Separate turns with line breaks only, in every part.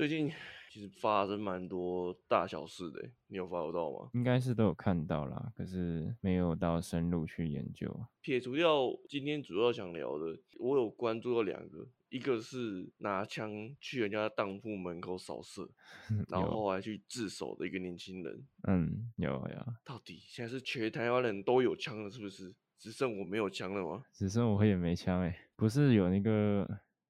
最近其实发生蛮多大小事的，你有 follow 到吗？
应该是都有看到啦，可是没有到深入去研究。
撇除掉今天主要想聊的，我有关注到两个，一个是拿枪去人家当铺门口扫射，然后后来去自首的一个年轻人。
嗯，有有。
到底现在是全台湾人都有枪了，是不是？只剩我没有枪了吗？
只剩我也没枪哎，不是有那个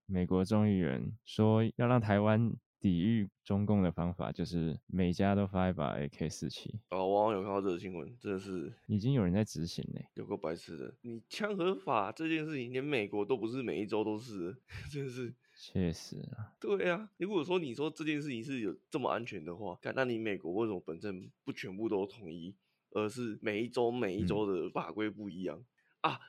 美国众议员说要让台湾抵御中共的方法，就是每家都发一把 AK 四七。
哦，我好像有看到这个新闻，真的是
已经有人在执行嘞，
有个白痴的。你枪合法这件事情，连美国都不是每一周都是，真的是。
确实啊。
对啊，如果说你说这件事情是有这么安全的话，那你美国为什么本身不全部都统一？而是每一周每一周的法规不一样、嗯、啊。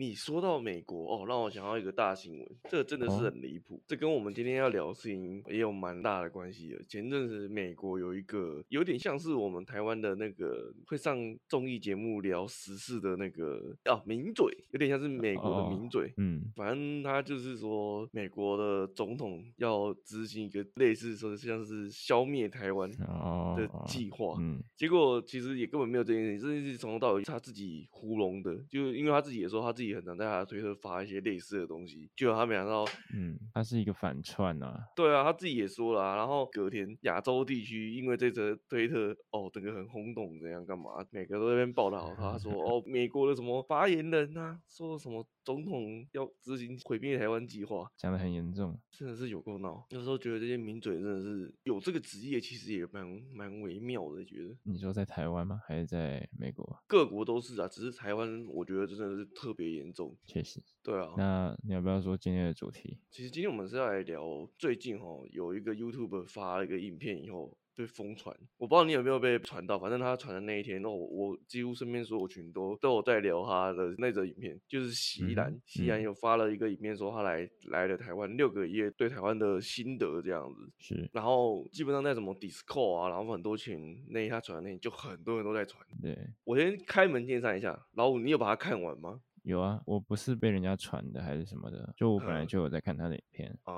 你说到美国哦，让我想到一个大新闻，这真的是很离谱。哦、这跟我们今天要聊的事情也有蛮大的关系的。前阵子美国有一个有点像是我们台湾的那个会上综艺节目聊时事的那个啊名嘴，有点像是美国的名嘴。哦、嗯，反正他就是说美国的总统要执行一个类似说像是消灭台湾的计划。嗯，结果其实也根本没有这件事情，这件事情从头到尾他自己糊弄的，就因为他自己也说他自己。很常在他的推特发一些类似的东西，结果他没想到，
嗯，他是一个反串啊，
对啊，他自己也说了啊，然后隔天亚洲地区因为这则推特哦，整个很轰动，怎样干嘛，每个都在那边报道他，他说 哦，美国的什么发言人啊，说什么总统要执行毁灭台湾计划，
讲得很严重，
真的是有够闹。有时候觉得这些名嘴真的是有这个职业，其实也蛮蛮微妙的，觉得。
你说在台湾吗？还是在美国？
各国都是啊，只是台湾我觉得真的是特别严重，
确实，
对啊。
那你要不要说今天的主题？
其实今天我们是要来聊最近哦有一个 YouTuber 发了一个影片以后被疯传，我不知道你有没有被传到，反正他传的那一天，那我我几乎身边所有群都都有在聊他的那则影片，就是席兰，席兰、嗯、有发了一个影片说他来来了台湾六个月对台湾的心得这样子，
是，
然后基本上在什么 Discord 啊，然后很多群那他传的那就很多人都在传，
对，我
先开门见山一下，老五你有把它看完吗？
有啊，我不是被人家传的还是什么的，就我本来就有在看他的影片啊，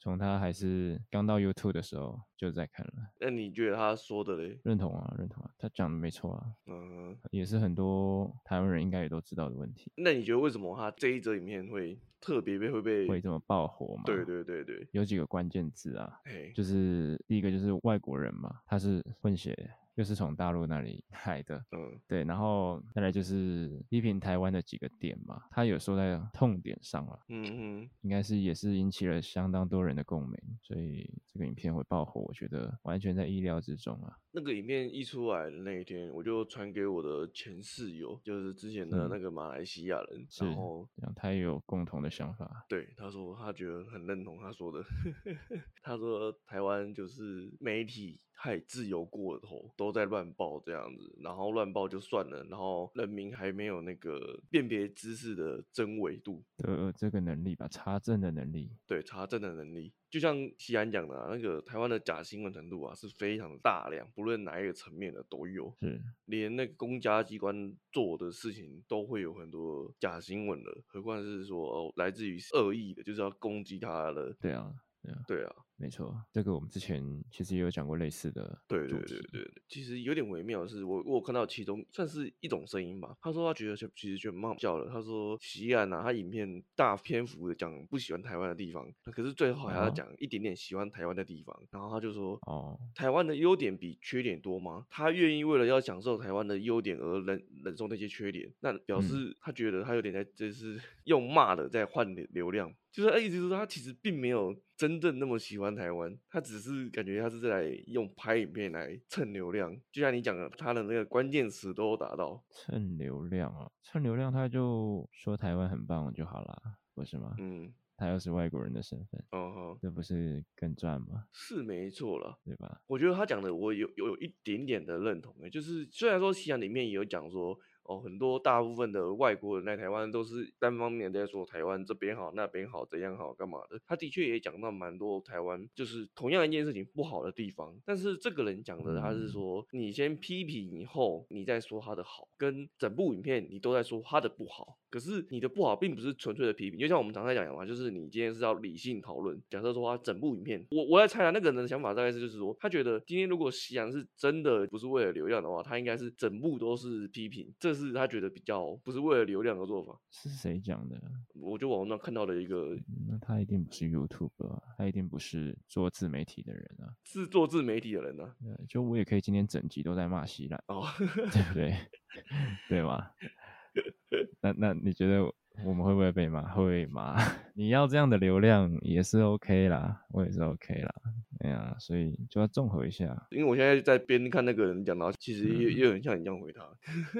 从他还是刚到 YouTube 的时候就在看了。
那你觉得他说的嘞？
认同啊，认同啊，他讲的没错啊，嗯，也是很多台湾人应该也都知道的问题。
那你觉得为什么他这一则影片会特别被会被
会这么爆火吗？
对对对对，
有几个关键字啊，
嘿
就是第一个就是外国人嘛，他是混血。就是从大陆那里 来的，嗯，对，然后再来就是批评台湾的几个点嘛，他有说在痛点上了，嗯嗯，应该是也是引起了相当多人的共鸣，所以这个影片会爆火，我觉得完全在意料之中啊。
那个影片一出来的那一天，我就传给我的前室友，就是之前的那个马来西亚人，嗯、然
后他也有共同的想法，
对，他说他觉得很认同他说的，他说台湾就是媒体。太自由过了头，都在乱报这样子，然后乱报就算了，然后人民还没有那个辨别知识的真伪度，
呃，这个能力吧，查证的能力，
对，查证的能力，就像西安讲的、啊，那个台湾的假新闻程度啊是非常大量，不论哪一个层面的都有，是，连那个公家机关做的事情都会有很多假新闻的，何况是说哦来自于恶意的，就是要攻击他的，
对啊。对啊，
对啊，
没错，这个我们之前其实也有讲过类似的。
对对对对对，其实有点微妙的是，我我看到其中算是一种声音吧。他说他觉得就其实就蛮好笑的。他说西岸啊，他影片大篇幅的讲不喜欢台湾的地方，可是最后还要讲一点点喜欢台湾的地方。然后他就说，哦，台湾的优点比缺点多吗？他愿意为了要享受台湾的优点而忍忍受那些缺点，那表示他觉得他有点在就是用骂的在换流量。就是意思是说，他其实并没有真正那么喜欢台湾，他只是感觉他是在用拍影片来蹭流量。就像你讲的，他的那个关键词都达到
蹭流量啊，蹭流量他就说台湾很棒就好了，不是吗？嗯，他又是外国人的身份，哦吼，这不是更赚吗？
是没错了，
对吧？
我觉得他讲的我有有有一点点的认同诶，就是虽然说西洋里面也有讲说。哦，很多大部分的外国人来台湾都是单方面在说台湾这边好那边好怎样好干嘛的。他的确也讲到蛮多台湾就是同样一件事情不好的地方，但是这个人讲的他是说，你先批评以后，你再说他的好，跟整部影片你都在说他的不好。可是你的不好并不是纯粹的批评，就像我们常常讲的嘛，就是你今天是要理性讨论。假设说他整部影片，我我在猜啊，那个人的想法大概是就是说，他觉得今天如果夕阳是真的不是为了流量的话，他应该是整部都是批评，这是他觉得比较不是为了流量的做法。
是谁讲的？
我就网上看到的一个，
那他一定不是 YouTuber 啊，他一定不是做自媒体的人啊，
是做自媒体的人啊。
就我也可以今天整集都在骂西兰
哦，
对不对？对吗？那那你觉得？我们会不会被骂？会骂。你要这样的流量也是 OK 啦，我也是 OK 啦。哎呀，所以就要综合一下。
因为我现在在边看那个人讲到，其实也也有很像你这样回他。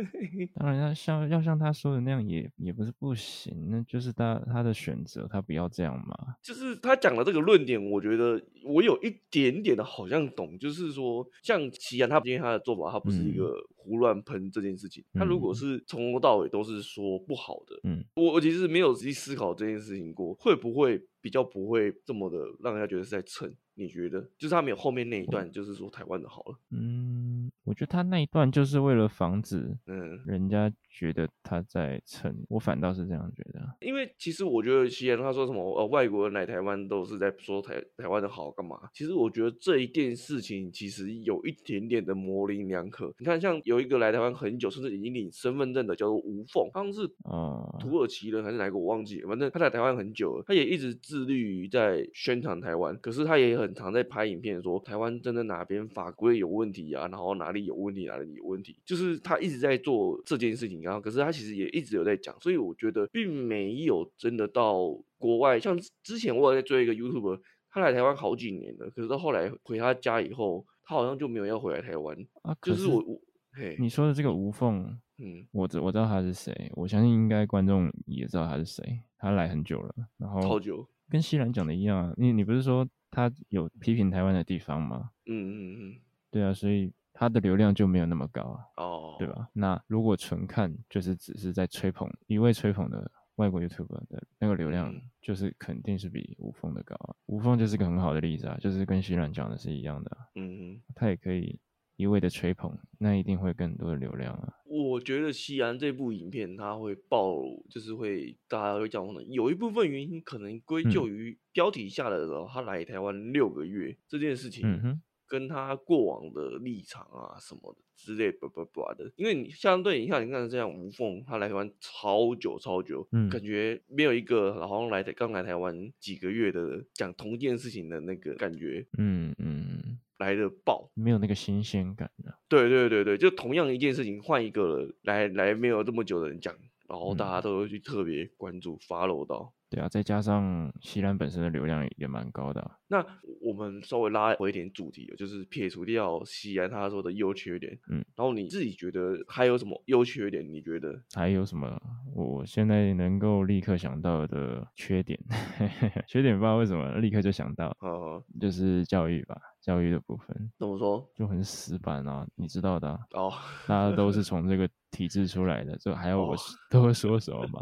当然要像要像他说的那样也，也也不是不行，那就是他他的选择，他不要这样嘛。
就是他讲的这个论点，我觉得我有一点点的好像懂，就是说像齐安他今天他的做法，他不是一个。胡乱喷这件事情，他如果是从头到尾都是说不好的，嗯，我我其实没有仔细思考这件事情过，会不会比较不会这么的让人家觉得是在蹭？你觉得？就是他没有后面那一段，就是说台湾的好了，
嗯，我觉得他那一段就是为了防止，嗯，人家觉得他在蹭，我反倒是这样觉得，
因为其实我觉得，既然他说什么呃外国人来台湾都是在说台台湾的好干嘛？其实我觉得这一件事情其实有一点点的模棱两可。你看，像有一个来台湾很久，甚至已经领身份证的，叫做吴凤，好像是啊土耳其人还是哪个我忘记了，反正他在台湾很久了，他也一直致力于在宣传台湾，可是他也很。很常在拍影片说台湾真的哪边法规有问题啊，然后哪里有问题，哪里有问题，就是他一直在做这件事情，然后可是他其实也一直有在讲，所以我觉得并没有真的到国外。像之前我有在追一个 YouTuber，他来台湾好几年了，可是到后来回他家以后，他好像就没有要回来台湾啊。就是我我嘿，
你说的这个无缝，嗯，我知我知道他是谁，我相信应该观众也知道他是谁，他来很久了，然后
超久，
跟西兰讲的一样啊，你你不是说？他有批评台湾的地方吗？
嗯嗯嗯，
对啊，所以他的流量就没有那么高啊，
哦，
对吧？那如果纯看就是只是在吹捧一位吹捧的外国 YouTuber 的那个流量，就是肯定是比吴凤的高啊。吴凤就是个很好的例子啊，就是跟徐冉讲的是一样的，
嗯嗯，
他也可以。一味的吹捧，那一定会更多的流量啊！
我觉得西安这部影片它会爆，就是会大家会讲的，有一部分原因可能归咎于标题下的时候，他来台湾六个月这件事情，跟他过往的立场啊什么的之类叭叭叭的。因为你相对你看，你看这样吴凤他来台湾超久超久，嗯，感觉没有一个好像来的刚来台湾几个月的讲同一件事情的那个感觉，
嗯嗯。
来的爆，
没有那个新鲜感的。
对对对对，就同样一件事情，换一个来来没有这么久的人讲，然后大家都会去特别关注、follow 到。
对啊，再加上西兰本身的流量也蛮高的啊。
那我们稍微拉回一点主题，就是撇除掉西兰他说的优缺点，嗯，然后你自己觉得还有什么优缺点？你觉得
还有什么？我现在能够立刻想到的缺点，缺点不知道为什么立刻就想到，
哦，
就是教育吧，教育的部分。
怎么说？
就很死板啊，你知道的啊。
哦，
大家都是从这个体制出来的，就还要我 多说什么吗？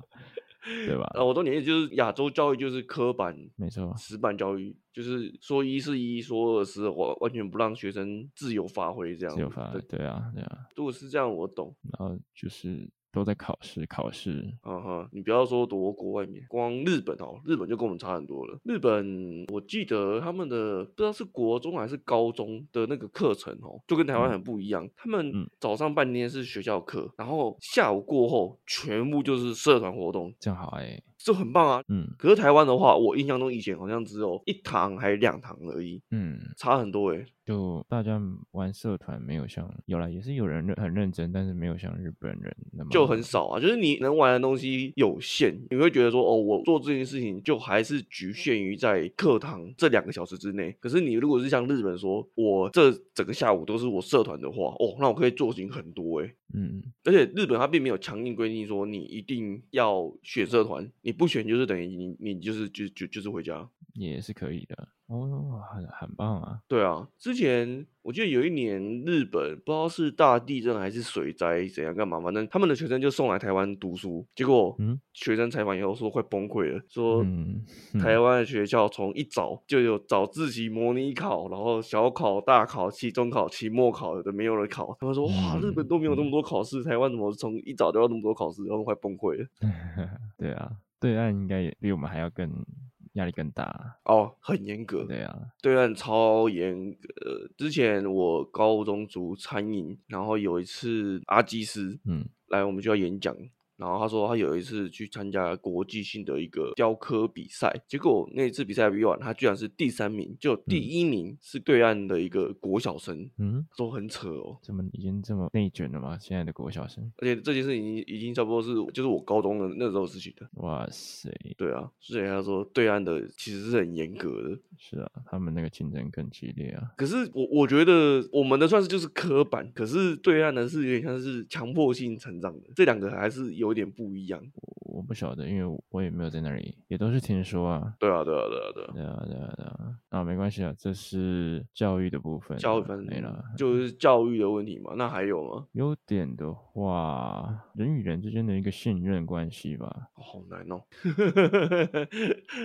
对吧？
啊，我都理解，就是亚洲教育就是科班，
没错，
死板教育就是说一是一，说二是二，完全不让学生自由发挥，这样。
自由发挥，对啊，对啊。
如果是这样，我懂。
然后就是。都在考试，考试。
嗯哼，你不要说躲国外面，光日本哦，日本就跟我们差很多了。日本，我记得他们的不知道是国中还是高中的那个课程哦，就跟台湾很不一样。嗯、他们早上半天是学校课，然后下午过后全部就是社团活动，
这样好哎、欸。
就很棒啊，嗯，可是台湾的话，我印象中以前好像只有一堂还是两堂而已，
嗯，
差很多诶、欸。
就大家玩社团没有像有啦，也是有人认很认真，但是没有像日本人那么
就很少啊。就是你能玩的东西有限，你会觉得说哦，我做这件事情就还是局限于在课堂这两个小时之内。可是你如果是像日本说，我这整个下午都是我社团的话，哦，那我可以做事情很多诶、欸。
嗯，
而且日本它并没有强硬规定说你一定要选社团，你不选就是等于你你就是就就就是回家。
也是可以的。哦，很很棒啊！
对啊，之前我记得有一年日本不知道是大地震还是水灾怎样干嘛，反正他们的学生就送来台湾读书，结果学生采访以后说快崩溃了，说台湾的学校从一早就有早自习、模拟考，然后小考、大考、期中考、期末考的没有人考。他们说哇，日本都没有那么多考试，台湾怎么从一早就要那么多考试，然后快崩溃了。
对啊，对岸应该也比我们还要更。压力更大
哦，很严格。
对啊，
对岸超严格。之前我高中读餐饮，然后有一次阿基斯，嗯，来我们学校演讲。然后他说他有一次去参加国际性的一个雕刻比赛，结果那一次比赛比完，他居然是第三名，就第一名是对岸的一个国小生，嗯，说很扯哦，
怎么已经这么内卷了吗？现在的国小生，
而且这件事已经已经差不多是就是我高中的那时候事情的。
哇塞，
对啊，所以他说对岸的其实是很严格的，
是啊，他们那个竞争更激烈啊。
可是我我觉得我们的算是就是刻板，可是对岸的是有点像是强迫性成长的，这两个还是有。有点不一样，
我不晓得，因为我也没有在那里，也都是听说啊。
对啊，对啊，对啊，对啊，
对啊，对啊，对啊。啊，没关系啊，这是教育的部分，
教育分没了，就是教育的问题嘛。那还有吗？
优点的话，人与人之间的一个信任关系吧。
好难哦，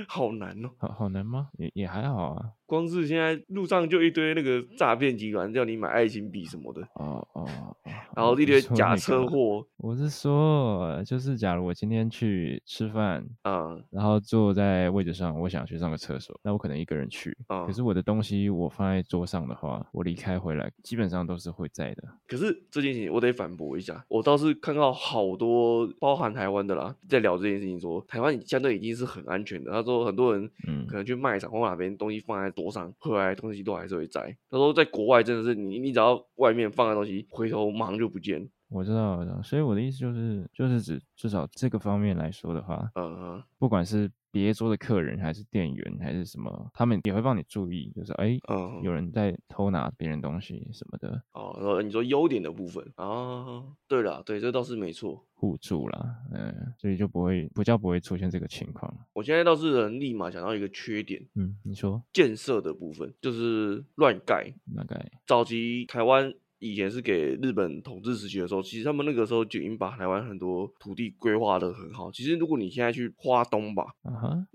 好难哦，
好好难吗？也也还好啊。
光是现在路上就一堆那个诈骗集团叫你买爱心币什么的，
哦哦，
然后一堆假车祸。
我是说，就是假如我今天去吃饭，嗯，然后坐在位置上，我想去上个厕所，那我可能一个人去，嗯，可是我的东西我放在桌上的话，我离开回来基本上都是会在的。
可是这件事情我得反驳一下，我倒是看到好多包含台湾的啦，在聊这件事情说，说台湾相对已经是很安全的。他说很多人，嗯，可能去卖场或哪边东西放在。桌上回来东西都还是会在。他说在国外真的是你，你只要外面放的东西，回头马上就不见。
我知道，我知道。所以我的意思就是，就是指至少这个方面来说的话，嗯嗯，不管是别桌的客人还是店员还是什么，他们也会帮你注意，就是哎，嗯，有人在偷拿别人东西什么的。
哦，然后你说优点的部分啊，对了，对，这倒是没错。
互助啦，嗯，所以就不会不叫不会出现这个情况。
我现在倒是能立马想到一个缺点，
嗯，你说
建设的部分就是乱盖，
乱盖。
早期台湾以前是给日本统治时期的时候，其实他们那个时候就已经把台湾很多土地规划的很好。其实如果你现在去花东吧，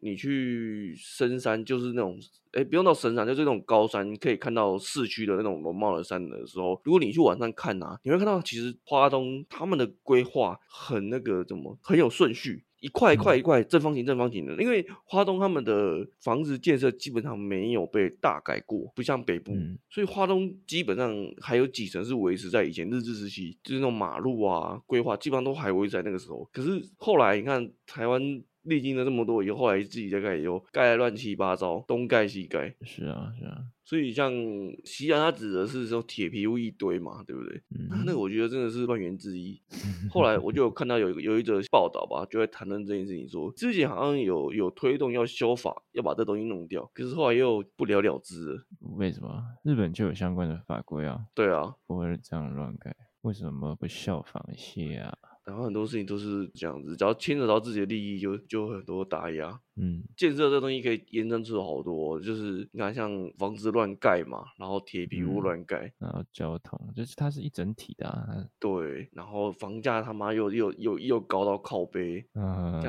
你去深山，就是那种。哎，不用到深山，就是那种高山，你可以看到市区的那种容貌的山的时候，如果你去晚上看呐、啊，你会看到其实花东他们的规划很那个怎么很有顺序，一块一块一块正方形正方形的。因为花东他们的房子建设基本上没有被大改过，不像北部，嗯、所以花东基本上还有几层是维持在以前日治时期，就是那种马路啊规划基本上都还维持在那个时候。可是后来你看台湾。历经了这么多以后，后来自己再盖以后，盖的乱七八糟，东盖西盖。
是啊，是啊。
所以像西安，它指的是说铁皮屋一堆嘛，对不对？嗯。那个我觉得真的是万元之一。后来我就有看到有有一则报道吧，就会谈论这件事情说，说之前好像有有推动要修法，要把这东西弄掉，可是后来又不了了之了。
为什么？日本就有相关的法规啊。
对啊，
不会这样乱改，为什么不效仿一些啊？
然后很多事情都是这样子，只要牵扯到自己的利益就，就就很多打压。
嗯，
建设这东西可以延伸出好多，就是你看像房子乱盖嘛，然后铁皮屋乱盖，
嗯，然后交通，就是它是一整体的，啊。
对，然后房价他妈又又又又高到靠背。嗯，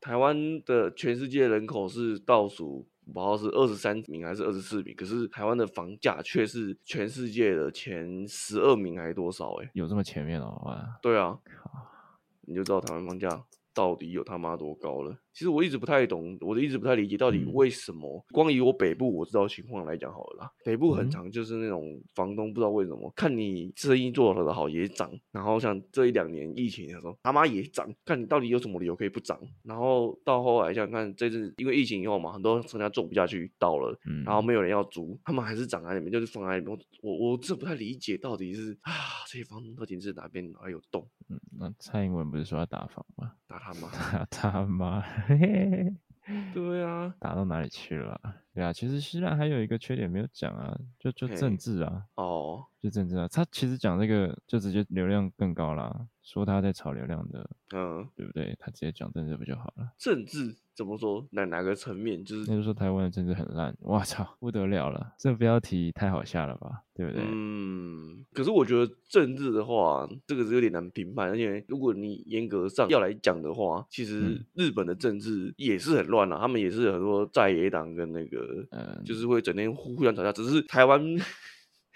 台湾的全世界人口是倒数。不知道是二十三名还是二十四名，可是台湾的房价却是全世界的前十二名还是多少？哎，
有这么前面哦？哇，
对啊，你就知道台湾房价到底有他妈多高了。其实我一直不太懂，我一直不太理解到底为什么。嗯、光以我北部我知道情况来讲好了啦，北部很长就是那种房东不知道为什么，嗯、看你生意做得好也涨，然后像这一两年疫情的时候他妈也涨，看你到底有什么理由可以不涨。然后到后来想看这次因为疫情以后嘛，很多商家做不下去倒了，嗯、然后没有人要租，他们还是涨在里面，就是放在里面。我我这不太理解到底是啊这些房东到底是哪边还有洞？
嗯，那蔡英文不是说要打房吗？
打他妈！
打他妈！
对啊，
打到哪里去了？对啊，其实希腊还有一个缺点没有讲啊，就就政治啊。
哦。
就政治啊，他其实讲这个就直接流量更高啦，说他在炒流量的，嗯，对不对？他直接讲政治不就好了？
政治怎么说？哪哪个层面？就是
那就说台湾的政治很烂，我操，不得了了！这标题太好下了吧，对不对？
嗯，可是我觉得政治的话，这个是有点难评判，而且如果你严格上要来讲的话，其实日本的政治也是很乱啊，他们也是很多在野党跟那个，嗯，就是会整天互互相吵架，只是台湾。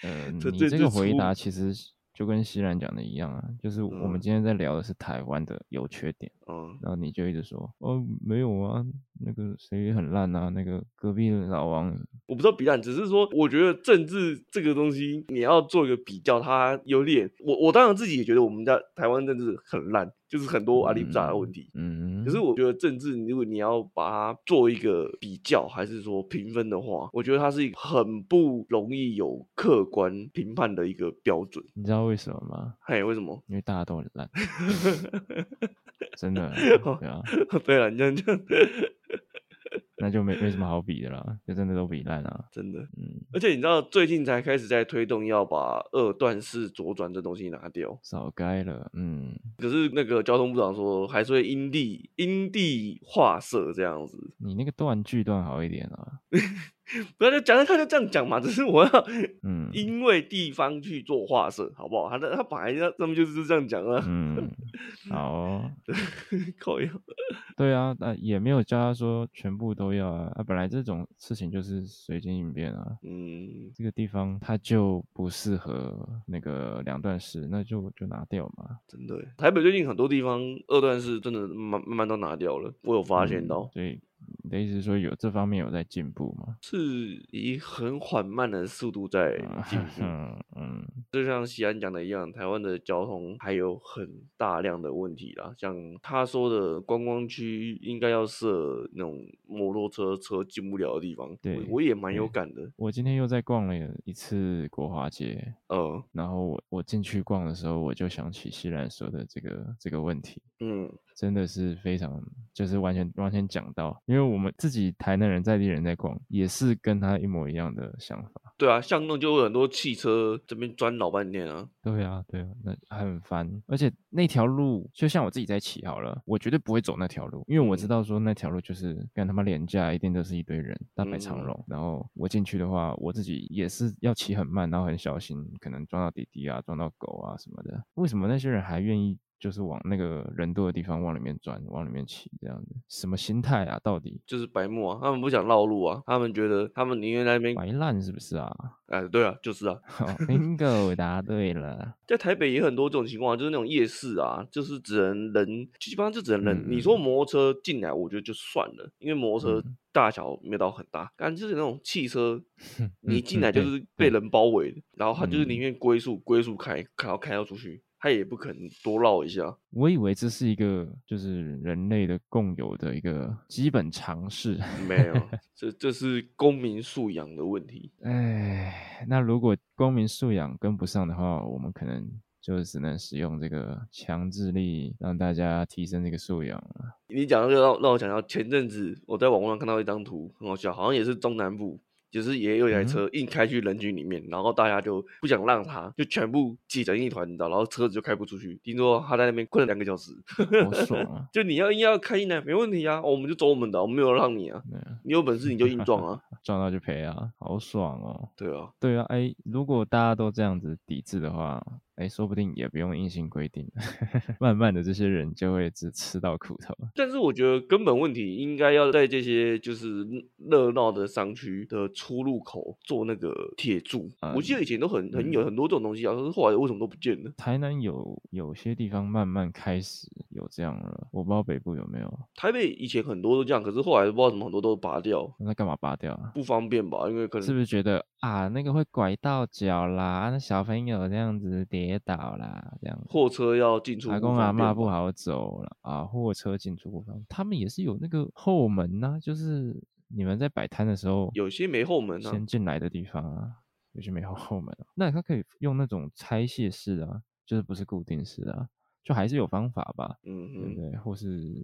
嗯，你这个回答其实就跟西兰讲的一样啊，就是我们今天在聊的是台湾的优缺点，嗯，然后你就一直说，哦，没有啊，那个谁很烂啊，那个隔壁老王，
我不知道比烂，只是说，我觉得政治这个东西，你要做一个比较，它有点，我我当然自己也觉得我们家台湾政治很烂。就是很多阿里不达的问题，嗯，可是我觉得政治，如果你要把它做一个比较，还是说评分的话，我觉得它是一个很不容易有客观评判的一个标准。
你知道为什么吗？
嘿，为什么？
因为大家都很烂，真的，对啊，
对了，你这样。
那就没没什么好比的啦，就真的都比烂啊，
真的。嗯，而且你知道最近才开始在推动要把二段式左转这东西拿掉，
早该了。嗯，
可是那个交通部长说还是会因地因地划设这样子。
你那个断句断好一点啊。
不要就讲，他就这样讲嘛，只是我要，嗯，因为地方去做划设，好不好？他他本来他们就是这样讲了。嗯，
好、哦，
可以。
对啊，那也没有叫他说全部都要啊。啊，本来这种事情就是随机应变啊。嗯，这个地方它就不适合那个两段式，那就就拿掉嘛。
真的，台北最近很多地方二段式真的慢慢慢都拿掉了，我有发现到。
对、嗯。你的意思是说有这方面有在进步吗？
是以很缓慢的速度在进步。嗯 嗯，就像西安讲的一样，台湾的交通还有很大量的问题啦。像他说的观光区应该要设那种摩托车车进不了的地方。对，我，我也蛮有感的。
我今天又在逛了一次国华街。嗯，然后我我进去逛的时候，我就想起西兰说的这个这个问题。嗯。真的是非常，就是完全完全讲到，因为我们自己台南人在地人在逛，也是跟他一模一样的想法。
对啊，巷弄就有很多汽车这边钻老半天啊。
对啊，对啊，那很烦。而且那条路，就像我自己在骑好了，我绝对不会走那条路，因为我知道说那条路就是跟他妈廉价，一定都是一堆人大排长龙。嗯、然后我进去的话，我自己也是要骑很慢，然后很小心，可能撞到弟弟啊，撞到狗啊什么的。为什么那些人还愿意？就是往那个人多的地方往里面钻，往里面骑，这样子，什么心态啊？到底
就是白目啊！他们不想绕路啊！他们觉得他们宁愿在那边
白烂，是不是啊？
哎，对啊，就是啊。
Bingo，答对了。
在台北也很多这种情况，就是那种夜市啊，就是只能人，基本上就只能人。嗯、你说摩托车进来，我觉得就算了，因为摩托车大小没有到很大。感觉、嗯、就是那种汽车，你进来就是被人包围的，嗯、然后他就是宁愿龟速龟速开，然后开到出去。他也不可能多绕一下。
我以为这是一个就是人类的共有的一个基本常识。
没有，这这是公民素养的问题。
哎，那如果公民素养跟不上的话，我们可能就只能使用这个强制力，让大家提升这个素养了。
你讲这个让让我想到前阵子我在网络上看到一张图，很好笑，好像也是中南部。就是也有一台车硬开去人群里面，嗯、然后大家就不想让他，就全部挤成一团，你知道，然后车子就开不出去。听说他在那边困了两个小时，
好爽啊！
就你要硬要开进来，没问题啊，我们就走我们的，我们没有让你啊。啊你有本事你就硬撞啊，
撞到就赔啊，好爽哦。
对啊，
对啊，哎，如果大家都这样子抵制的话。哎，说不定也不用硬性规定，慢慢的这些人就会只吃到苦头。
但是我觉得根本问题应该要在这些就是热闹的商区的出入口做那个铁柱。嗯、我记得以前都很很有很多这种东西啊，可是后来为什么都不见了？
台南有有些地方慢慢开始有这样了，我不知道北部有没有。
台北以前很多都这样，可是后来不知道怎么很多都拔掉。
那干嘛拔掉啊？
不方便吧？因为可能
是不是觉得啊那个会拐到脚啦，那小朋友这样子跌。跌倒啦，这样
货车要进出，阿公阿
嬷不好走了啊！货车进出不方便，他们也是有那个后门呐、啊，就是你们在摆摊的时候，
有些没后门啊，
先进来的地方啊，有些没后后门、啊，那他可以用那种拆卸式啊，就是不是固定式啊，就还是有方法吧？嗯嗯，对不对？或是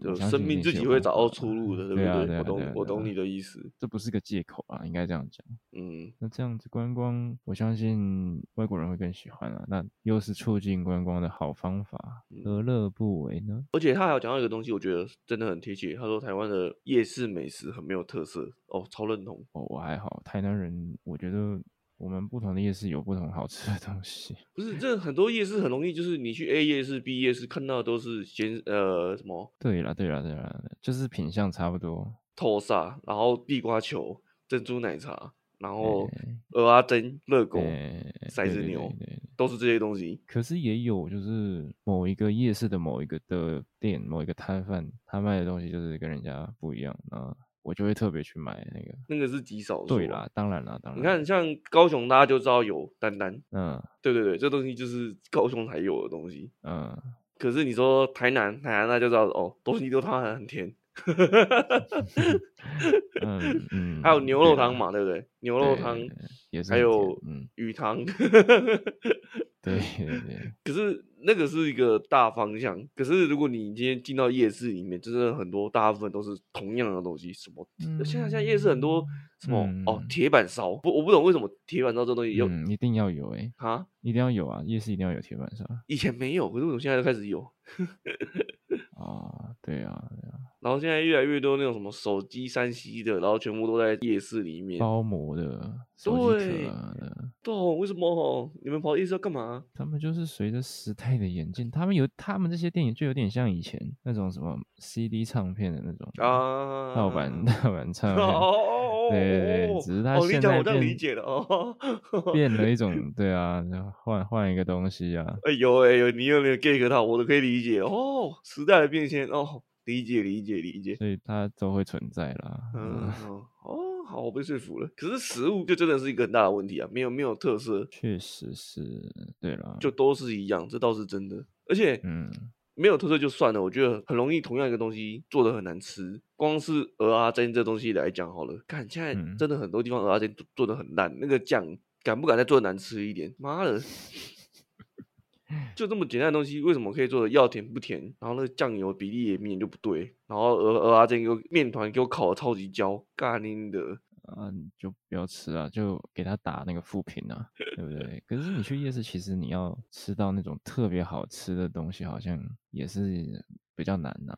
就生命自己会找到出路的，对不对？对啊、我懂，我懂你的意思。
这不是个借口啊，应该这样讲。嗯，那这样子观光，我相信外国人会更喜欢啊。那又是促进观光的好方法，何乐不为呢？
而且他还有讲到一个东西，我觉得真的很贴切。他说台湾的夜市美食很没有特色，哦，超认同。
哦，我还好，台南人，我觉得。我们不同的夜市有不同好吃的东西，
不是这很多夜市很容易，就是你去 A 夜市、B 夜市看到的都是先呃什么？
对了对了对了，就是品相差不多，
透沙，然后地瓜球、珍珠奶茶，然后蚵仔煎、热狗、骰子牛，都是这些东西。
可是也有就是某一个夜市的某一个的店、某一个摊贩，他卖的东西就是跟人家不一样啊。我就会特别去买那个，
那个是极少数。
对啦，当然啦，当然。
你看，像高雄，大家就知道有丹丹。嗯，对对对，这东西就是高雄才有的东西。嗯。可是你说台南，台南那就知道哦，东西都它很甜。嗯嗯。还有牛肉汤嘛，对不对？牛肉汤也是。还有鱼汤。
对对对。
可是。那个是一个大方向，可是如果你今天进到夜市里面，就是很多大部分都是同样的东西，什么？嗯、现在现在夜市很多什么？嗯、哦，铁板烧，不，我不懂为什么铁板烧这东西有、
嗯，一定要有哎、欸，哈，一定要有啊，夜市一定要有铁板烧，
以前没有，可是为什么现在就开始有？
啊，对啊，对啊。
然后现在越来越多那种什么手机、三 C 的，然后全部都在夜市里面
包膜的，对，
对，为什么？你们跑夜市要干嘛？
他们就是随着时代的演进，他们有他们这些电影就有点像以前那种什么 CD 唱片的那种啊，盗版 盗版唱片，哦对对对，只是他现在变
理解了哦
变了一种，对啊，换换一个东西啊。
哎呦哎呦，你有那个 get 到，我都可以理解哦，时代的变迁哦。理解理解理解，
所以它都会存在啦。
嗯哦，好，我被说服了。可是食物就真的是一个很大的问题啊，没有没有特色，
确实是对啦，
就都是一样，这倒是真的。而且，嗯，没有特色就算了，我觉得很容易同样一个东西做的很难吃。光是蚵仔煎这东西来讲好了，看现在真的很多地方蚵仔煎做的很烂，那个酱敢不敢再做得难吃一点？妈的！就这么简单的东西，为什么可以做的要甜不甜？然后那个酱油比例也明显就不对。然后鹅鹅阿珍给我面团给我烤的超级焦，干拎的
啊！就不要吃啊，就给他打那个负评啊，对不对？可是你去夜市，其实你要吃到那种特别好吃的东西，好像也是比较难呐、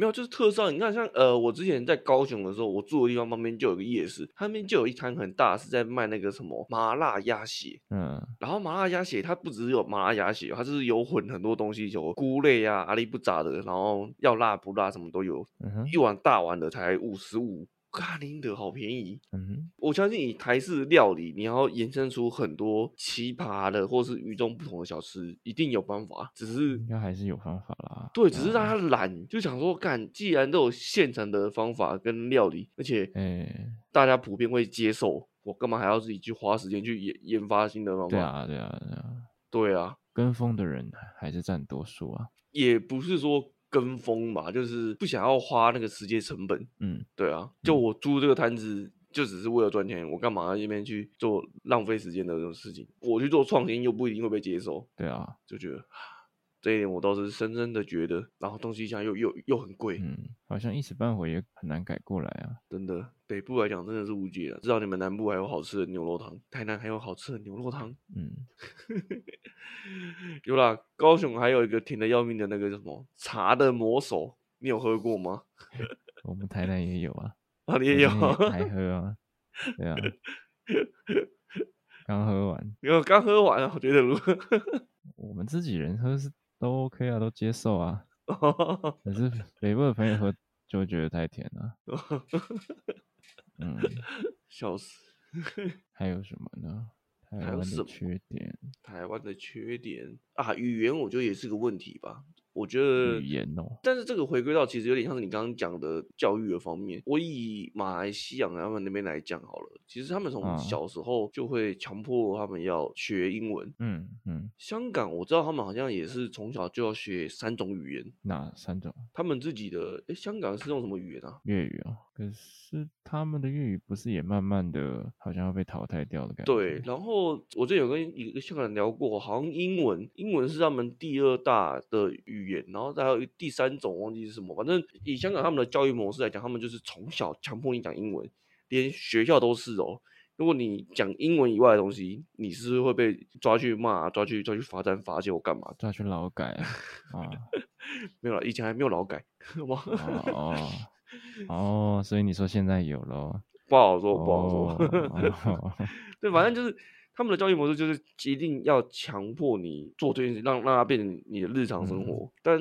没有，就是特色。你看像，像呃，我之前在高雄的时候，我住的地方旁边就有个夜市，他那边就有一摊很大，是在卖那个什么麻辣鸭血。嗯，然后麻辣鸭血它不只有麻辣鸭血，它就是有混很多东西，有菇类啊、阿里不杂的，然后要辣不辣什么都有。嗯，一碗大碗的才五十五。咖喱的好便宜，嗯，我相信以台式料理，你要延伸出很多奇葩的或是与众不同的小吃，一定有办法。只是
应该还是有方法啦。
对，只是大家懒，就想说干，既然都有现成的方法跟料理，而且哎大家普遍会接受，我干嘛还要自己去花时间去研研发新的方法？
对啊，对啊，对啊，
对啊，
跟风的人还是占多数啊。
也不是说。跟风嘛，就是不想要花那个时间成本。嗯，对啊，就我租这个摊子，就只是为了赚钱，我干嘛要那边去做浪费时间的这种事情？我去做创新又不一定会被接受。
对啊，
就觉得这一点我倒是深深的觉得，然后东西现在又又又很贵，
嗯，好像一时半会也很难改过来啊。
真的，北部来讲真的是无解了。至少你们南部还有好吃的牛肉汤，台南还有好吃的牛肉汤。嗯。有啦，高雄还有一个甜的要命的那个叫什么茶的魔手，你有喝过吗？
我们台南也有啊，
啊你也有，
还喝啊？对啊，刚喝完，
因为刚喝完啊，我觉得如何？
我们自己人喝是都 OK 啊，都接受啊。可是北部的朋友喝就会觉得太甜了。嗯，
笑死。
还有什么呢？台湾的缺点，
台湾的缺点啊，语言我觉得也是个问题吧。我觉得
语言哦，
但是这个回归到其实有点像是你刚刚讲的教育的方面。我以马来西亚他们那边来讲好了，其实他们从小时候就会强迫他们要学英文。嗯嗯，香港我知道他们好像也是从小就要学三种语言。
哪三种？
他们自己的哎，香港是用什么语言啊？
粤语啊。可是他们的粤语不是也慢慢的好像要被淘汰掉的感觉？
对。然后我这有跟一个香港人聊过，好像英文，英文是他们第二大的语。言，然后再还有第三种忘记是什么，反正以香港他们的教育模式来讲，他们就是从小强迫你讲英文，连学校都是哦。如果你讲英文以外的东西，你是，是会被抓去骂、抓去抓去罚站、罚酒干嘛？
抓去劳改啊？啊，
没有了，以前还没有劳改，好吗？
哦 哦，所以你说现在有了？
不好说，不好说。哦、对，反正就是他们的教育模式，就是一定要强迫你做这件事，让让它变成你的日常生活。嗯、但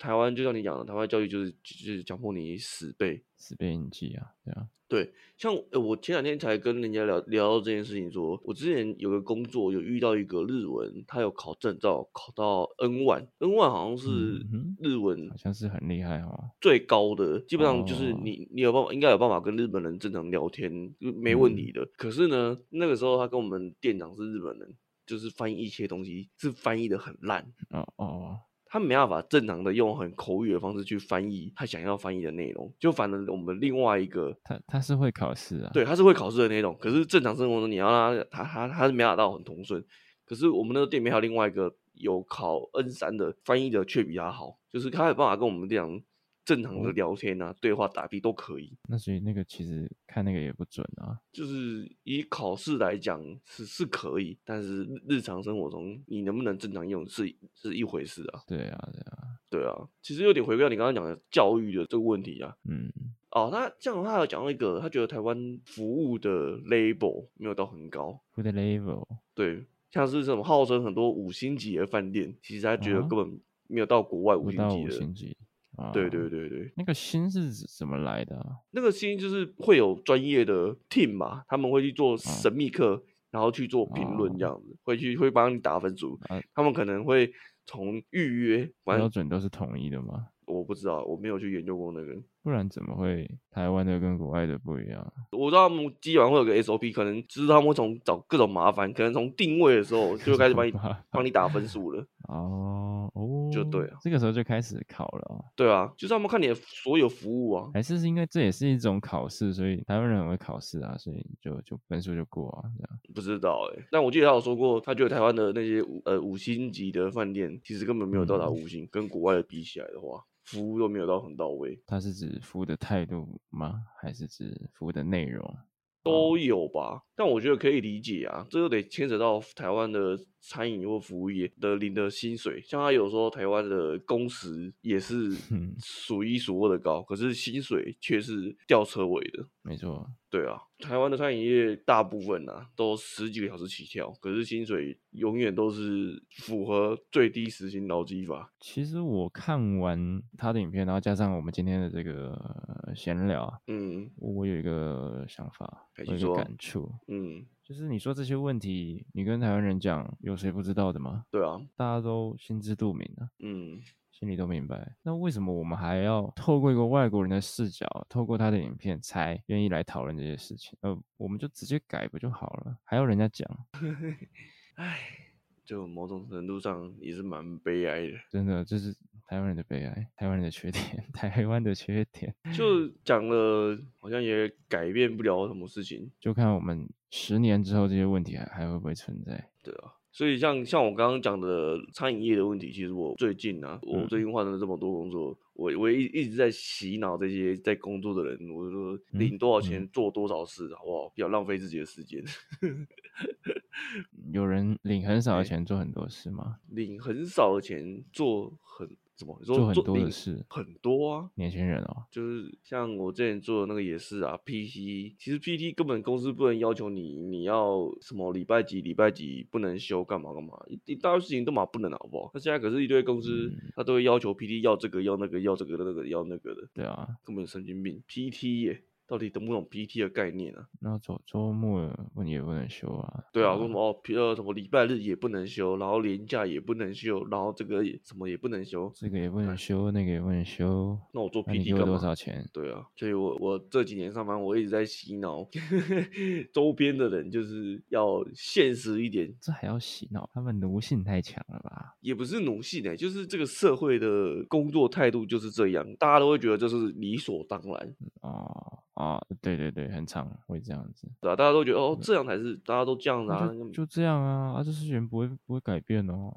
台湾就像你讲的，台湾教育就是就是强迫你死背，
死背硬记啊，对啊。
对，像呃，我前两天才跟人家聊聊到这件事情说，说我之前有个工作，有遇到一个日文，他有考证照，考到 N 万，N 万好像是日文，
好像是很厉害哦，
最高的，基本上就是你你有办法，应该有办法跟日本人正常聊天，没问题的。可是呢，那个时候他跟我们店长是日本人，就是翻译一些东西是翻译的很烂，
哦哦。
他没办法正常的用很口语的方式去翻译他想要翻译的内容，就反正我们另外一个
他他是会考试啊，
对，他是会考试的那种。可是正常生活中你要让他他他他是没办法到很通顺。可是我们那个店里面还有另外一个有考 N 三的翻译的却比他好，就是他有办法跟我们这样。正常的聊天啊，对话打屁都可以。
那所以那个其实看那个也不准啊。
就是以考试来讲是是可以，但是日常生活中你能不能正常用是是一回事啊。
对啊，对啊，
对啊。其实有点回归到你刚刚讲的教育的这个问题啊。
嗯。
哦，那这样他有讲到一个，他觉得台湾服务的 label 没有到很高。
服务的 label。
对，像是这种号称很多五星级的饭店，其实他觉得根本没有到国外五星级的。对对对对，
那个心是怎么来的啊？
那个心就是会有专业的 team 嘛，他们会去做神秘客，哦、然后去做评论这样子，哦、会去会帮你打分数。啊、他们可能会从预约
标准都是统一的吗？
我不知道，我没有去研究过那个。
不然怎么会台湾的跟国外的不一样？
我知道他们基本上会有个 SOP，可能就是他们会从找各种麻烦，可能从定位的时候就开始帮你 帮你打分数了。
哦 哦，
就对啊，
这个时候就开始考了。
对啊，就是他们看你的所有服务啊。
还是是因为这也是一种考试，所以台湾人很会考试啊，所以就就分数就过啊，这样。
不知道哎、欸，但我记得他有说过，他觉得台湾的那些五呃五星级的饭店，其实根本没有到达五星，嗯、跟国外的比起来的话。服务都没有到很到位，
他是指服务的态度吗？还是指服务的内容？
都有吧，但我觉得可以理解啊，这又得牵扯到台湾的餐饮或服务业的领的薪水。像他有时候台湾的工时也是数一数二的高，可是薪水却是吊车尾的。
没错，
对啊，台湾的餐饮业大部分啊都十几个小时起跳，可是薪水永远都是符合最低时薪劳基法。
其实我看完他的影片，然后加上我们今天的这个闲聊啊，
嗯，
我有一个想法。有一个感触，
嗯，
就是你说这些问题，你跟台湾人讲，有谁不知道的吗？
对啊，
大家都心知肚明啊，
嗯，
心里都明白。那为什么我们还要透过一个外国人的视角，透过他的影片，才愿意来讨论这些事情？呃，我们就直接改不就好了？还要人家讲？
唉，就某种程度上也是蛮悲哀的，
真的就是。台湾人的悲哀，台湾人的缺点，台湾的缺点，
就讲了，好像也改变不了什么事情，
就看我们十年之后这些问题还还会不会存在？
对啊，所以像像我刚刚讲的餐饮业的问题，其实我最近啊，我最近换了这么多工作，嗯、我我一一直在洗脑这些在工作的人，我就说领多少钱做多少事，好不好？不要浪费自己的时间。
有人领很少的钱做很多事吗？
领很少的钱做很。
做很多的事，
很多啊！
年轻人哦，
就是像我之前做的那个也是啊。PT 其实 PT 根本公司不能要求你，你要什么礼拜几礼拜几不能休，干嘛干嘛，一一大堆事情都嘛不能，好不好？那现在可是一堆公司，嗯、他都会要求 PT 要这个要那个要这个那个要那个的。
对啊，
根本神经病！PT 耶。到底懂不懂 PT 的概念啊？
那周周末也不能休啊？
对啊，说什么哦，呃，什么礼拜日也不能休，然后年假也不能休，然后这个也什么也不能休，
这个也不能休，那个也不能休。
那我做 PT
干？多少钱？
对啊，所以我我这几年上班，我一直在洗脑 周边的人，就是要现实一点。
这还要洗脑？他们奴性太强了吧？
也不是奴性哎、欸，就是这个社会的工作态度就是这样，大家都会觉得这是理所当然。
哦。啊，对对对，很长会这样子。
对啊，大家都觉得哦，这样才是大家都这样子啊，
就，就这样啊，啊，这事情不会不会改变哦。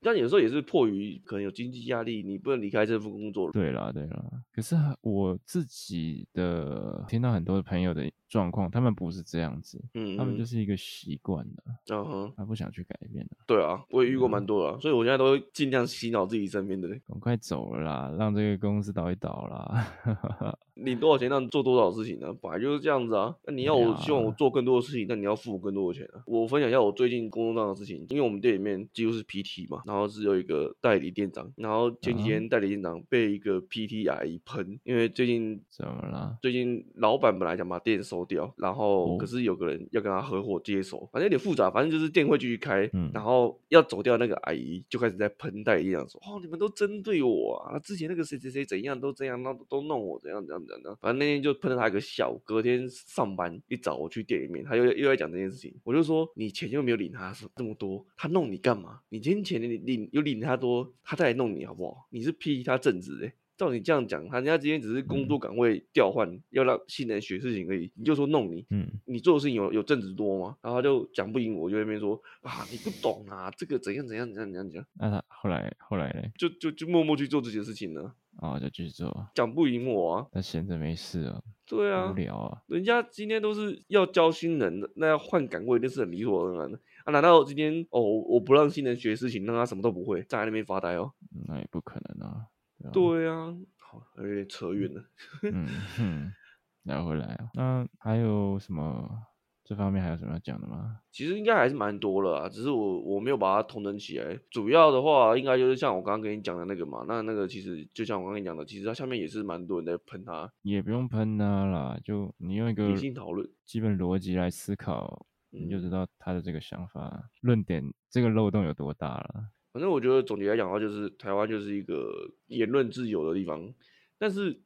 但有时候也是迫于可能有经济压力，你不能离开这份工作。
对啦对啦，可是我自己的听到很多朋友的状况，他们不是这样子，嗯，他们就是一个习惯了，嗯哼，他不想去改变了。
对啊，我也遇过蛮多的，所以我现在都尽量洗脑自己身边的人，
赶快走了啦，让这个公司倒一倒啦。
领多少钱让你做多少事情呢？本来就是这样子啊。那你要我希望我做更多的事情，那你要付我更多的钱啊。我分享一下我最近工作上的事情，因为我们店里面几乎是 PT 嘛，然后是有一个代理店长，然后前几天代理店长被一个 PT 阿姨喷，因为最近
怎么了？
最近老板本来想把店收掉，然后可是有个人要跟他合伙接手，反正有点复杂，反正就是店会继续开，嗯，然后要走掉那个阿姨就开始在喷戴一样说，哦，你们都针对我啊，之前那个谁谁谁怎样都这样，那都弄我怎样怎样怎样。反正那天就喷了他一个笑，隔天上班一早我去店里面，他又又在讲这件事情，我就说，你钱又没有领他这么多，他弄你干嘛？你今天钱你领又领他多，他再来弄你好不好？你是批他正职诶。照你这样讲，他人家今天只是工作岗位调换，嗯、要让新人学事情而已，你就说弄你，嗯，你做的事情有有正职多吗？然后他就讲不赢我，就在那边说啊，你不懂啊，这个怎样怎样怎样怎样讲。
那他后来后来嘞，
就就就默默去做这些事情呢。
哦，就继续做，
讲不赢我啊。
那闲着没事啊。
对啊，
无聊啊。
人家今天都是要教新人的，那要换岗位那是很理所当然的啊。难道今天哦，我不让新人学事情，让他什么都不会，站在那边发呆哦？
那也不可能啊。
对啊。对啊有点扯远了。
嗯哼，聊回来啊。那还有什么？这方面还有什么要讲的吗？
其实应该还是蛮多了啊，只是我我没有把它统整起来。主要的话，应该就是像我刚刚跟你讲的那个嘛。那那个其实就像我刚刚跟你讲的，其实它下面也是蛮多人在喷它。
也不用喷它啦，就你用一个
理性讨论、
基本逻辑来思考，你就知道他的这个想法、论点这个漏洞有多大了。
反正我觉得总结来讲的话，就是台湾就是一个言论自由的地方。但是，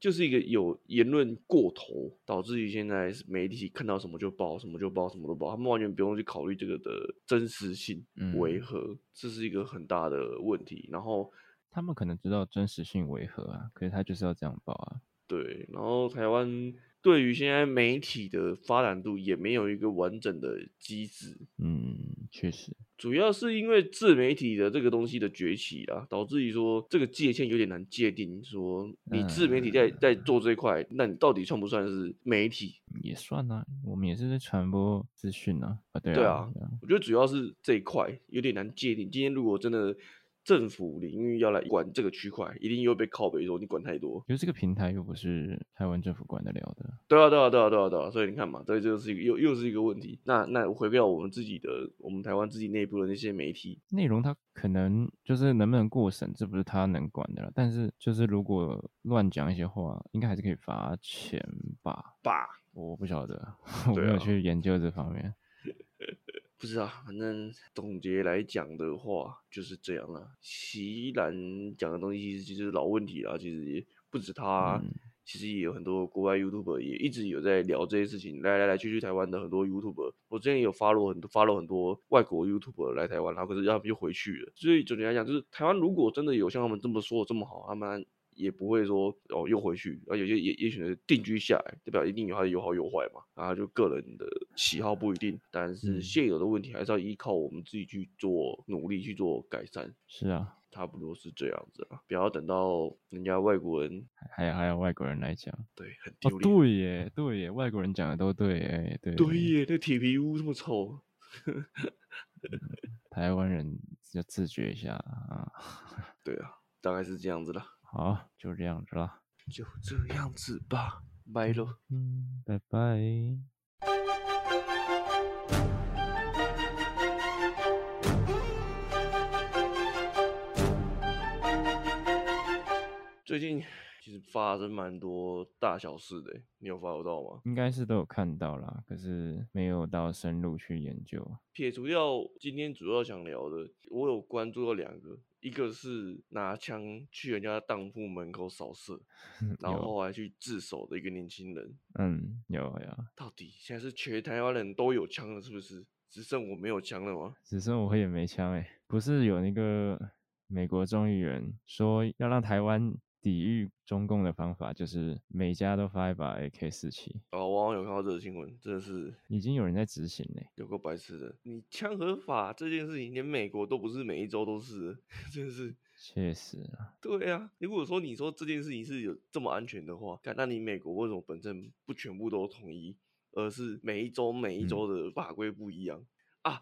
就是一个有言论过头，导致于现在媒体看到什么就报，什么就报，什么都报，他们完全不用去考虑这个的真实性为何，这是一个很大的问题。然后
他们可能知道真实性为何啊，可是他就是要这样报啊。
对，然后台湾。对于现在媒体的发展度也没有一个完整的机制，
嗯，确实，
主要是因为自媒体的这个东西的崛起啊，导致于说这个界限有点难界定。说你自媒体在在做这一块，那你到底算不算是媒体？
也算啊，我们也是在传播资讯啊，啊，对啊，
对啊，我觉得主要是这一块有点难界定。今天如果真的。政府领域要来管这个区块，一定又被靠北说你管太多。
因为这个平台又不是台湾政府管得了的。
对啊，对啊，对啊，对啊，对啊。所以你看嘛，这就是一个又又是一个问题。那那回归到我们自己的，我们台湾自己内部的那些媒体
内容，它可能就是能不能过审，这不是他能管的了。但是就是如果乱讲一些话，应该还是可以罚钱吧？
吧？
我不晓得，我没有去研究这方面。
不知道，反正总结来讲的话就是这样了。席兰讲的东西其实就是老问题了，其实也不止他，嗯、其实也有很多国外 YouTuber 也一直有在聊这些事情。来来来去去台湾的很多 YouTuber，我之前有 follow 很多 follow 很多外国 YouTuber 来台湾，然后可是他们就回去了。所以总结来讲，就是台湾如果真的有像他们这么说的这么好，他们。也不会说哦又回去，而有些也也选择定居下来，代表一定有它的有好有坏嘛，然后就个人的喜好不一定，但是现有的问题还是要依靠我们自己去做努力去做改善。
是啊，
差不多是这样子啊，不要等到人家外国人
还有还有外国人来讲，
对，很丢脸。
哦，对耶，对耶，外国人讲的都对，哎，对，
对耶，那铁皮屋这么臭，
台湾人要自觉一下啊。
对啊，大概是这样子的。
好，就这样子了，
就这样子吧，拜喽，
嗯，拜拜。
最近其实发生蛮多大小事的，你有 follow 到吗？
应该是都有看到啦，可是没有到深入去研究。
撇除掉今天主要想聊的，我有关注到两个。一个是拿枪去人家当铺门口扫射，然后还去自首的一个年轻人。
嗯，有有。
到底现在是全台湾人都有枪了，是不是？只剩我没有枪了吗？
只剩我也没枪哎。不是有那个美国众议员说要让台湾抵御中共的方法就是每家都发一把 AK 四七。
哦，我好像有看到这个新闻，真的是
已经有人在执行嘞，
有个白痴的。你枪合法这件事情，连美国都不是每一周都是，真的是。
确实啊。
对啊，如果说你说这件事情是有这么安全的话，那你美国为什么本身不全部都统一，而是每一周每一周的法规不一样、嗯、啊？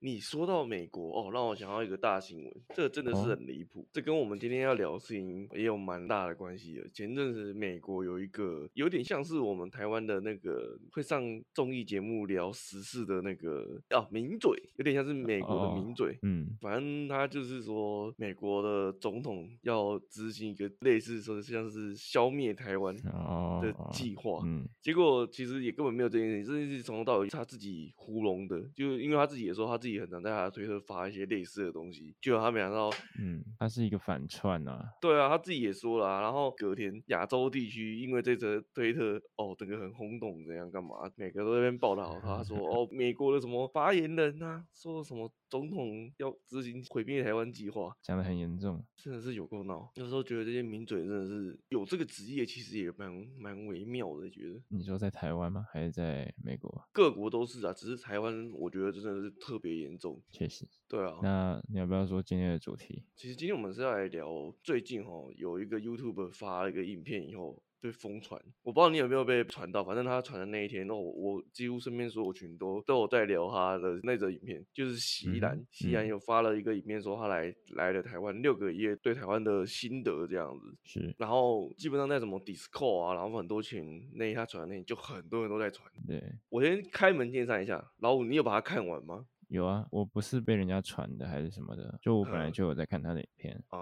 你说到美国哦，让我想到一个大新闻，这真的是很离谱，哦、这跟我们今天要聊的事情也有蛮大的关系的。前阵子美国有一个有点像是我们台湾的那个会上综艺节目聊时事的那个啊名嘴，有点像是美国的名嘴。哦、嗯，反正他就是说美国的总统要执行一个类似说像是消灭台湾的计划。嗯，结果其实也根本没有这件事情，这件事情从头到尾是他自己糊弄的，就因为他自己也说他自己。很常在他的推特发一些类似的东西，就他没想到，
嗯，他是一个反串啊，
对啊，他自己也说了、啊，然后隔天亚洲地区因为这则推特，哦，整个很轰动，怎样干嘛，每个都在那边报道他，说 哦，美国的什么发言人啊，说什么。总统要执行毁灭台湾计划，
讲得很严重，
真的是有够闹。有时候觉得这些名嘴真的是有这个职业，其实也蛮蛮微妙的。觉得
你说在台湾吗？还是在美国？
各国都是啊，只是台湾，我觉得真的是特别严重。
确实，
对啊。
那你要不要说今天的主题？
其实今天我们是要来聊最近哦，有一个 YouTuber 发了一个影片以后。被疯传，我不知道你有没有被传到，反正他传的那一天，那我我几乎身边所有群都都有在聊他的那则影片，就是席兰，席兰有发了一个影片说他来来了台湾六个月，对台湾的心得这样子，
是，
然后基本上在什么 Discord 啊，然后很多群那他传的那，就很多人都在传，
对，
我先开门见山一下，老五，你有把它看完吗？
有啊，我不是被人家传的还是什么的，就我本来就有在看他的影片啊，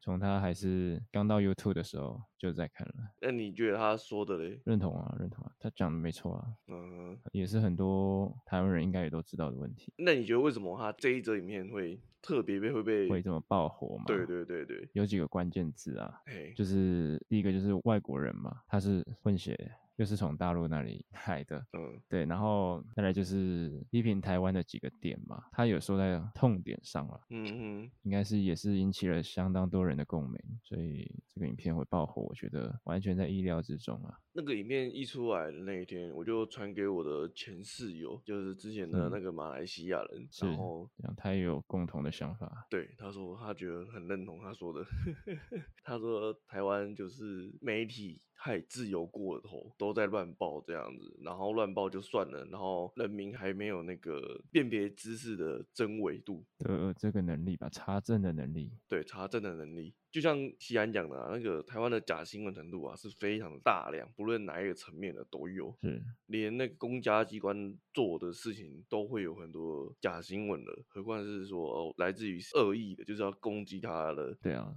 从他还是刚到 YouTube 的时候就在看了。
那你觉得他说的嘞？
认同啊，认同啊，他讲的没错啊，嗯，也是很多台湾人应该也都知道的问题。
那你觉得为什么他这一则影片会特别被会被
会这么爆火吗？
对对对对，
有几个关键字啊，就是第一个就是外国人嘛，他是混血。就是从大陆那里 来的，嗯，对，然后再来就是批评台湾的几个点嘛，他有说在痛点上了，嗯嗯，应该是也是引起了相当多人的共鸣，所以这个影片会爆火，我觉得完全在意料之中啊。
那个影片一出来的那一天，我就传给我的前室友，就是之前的那个马来西亚人，嗯、然后
他也有共同的想法，
对，他说他觉得很认同他说的，他说台湾就是媒体。太自由过头，都在乱报这样子，然后乱报就算了，然后人民还没有那个辨别知识的真伪度，
呃，这个能力吧，查证的能力，
对，查证的能力，就像西安讲的、啊，那个台湾的假新闻程度啊，是非常大量，不论哪一个层面的都有，
是，
连那个公家机关做的事情都会有很多假新闻的，何况是说哦，来自于恶意的，就是要攻击他的，
对啊。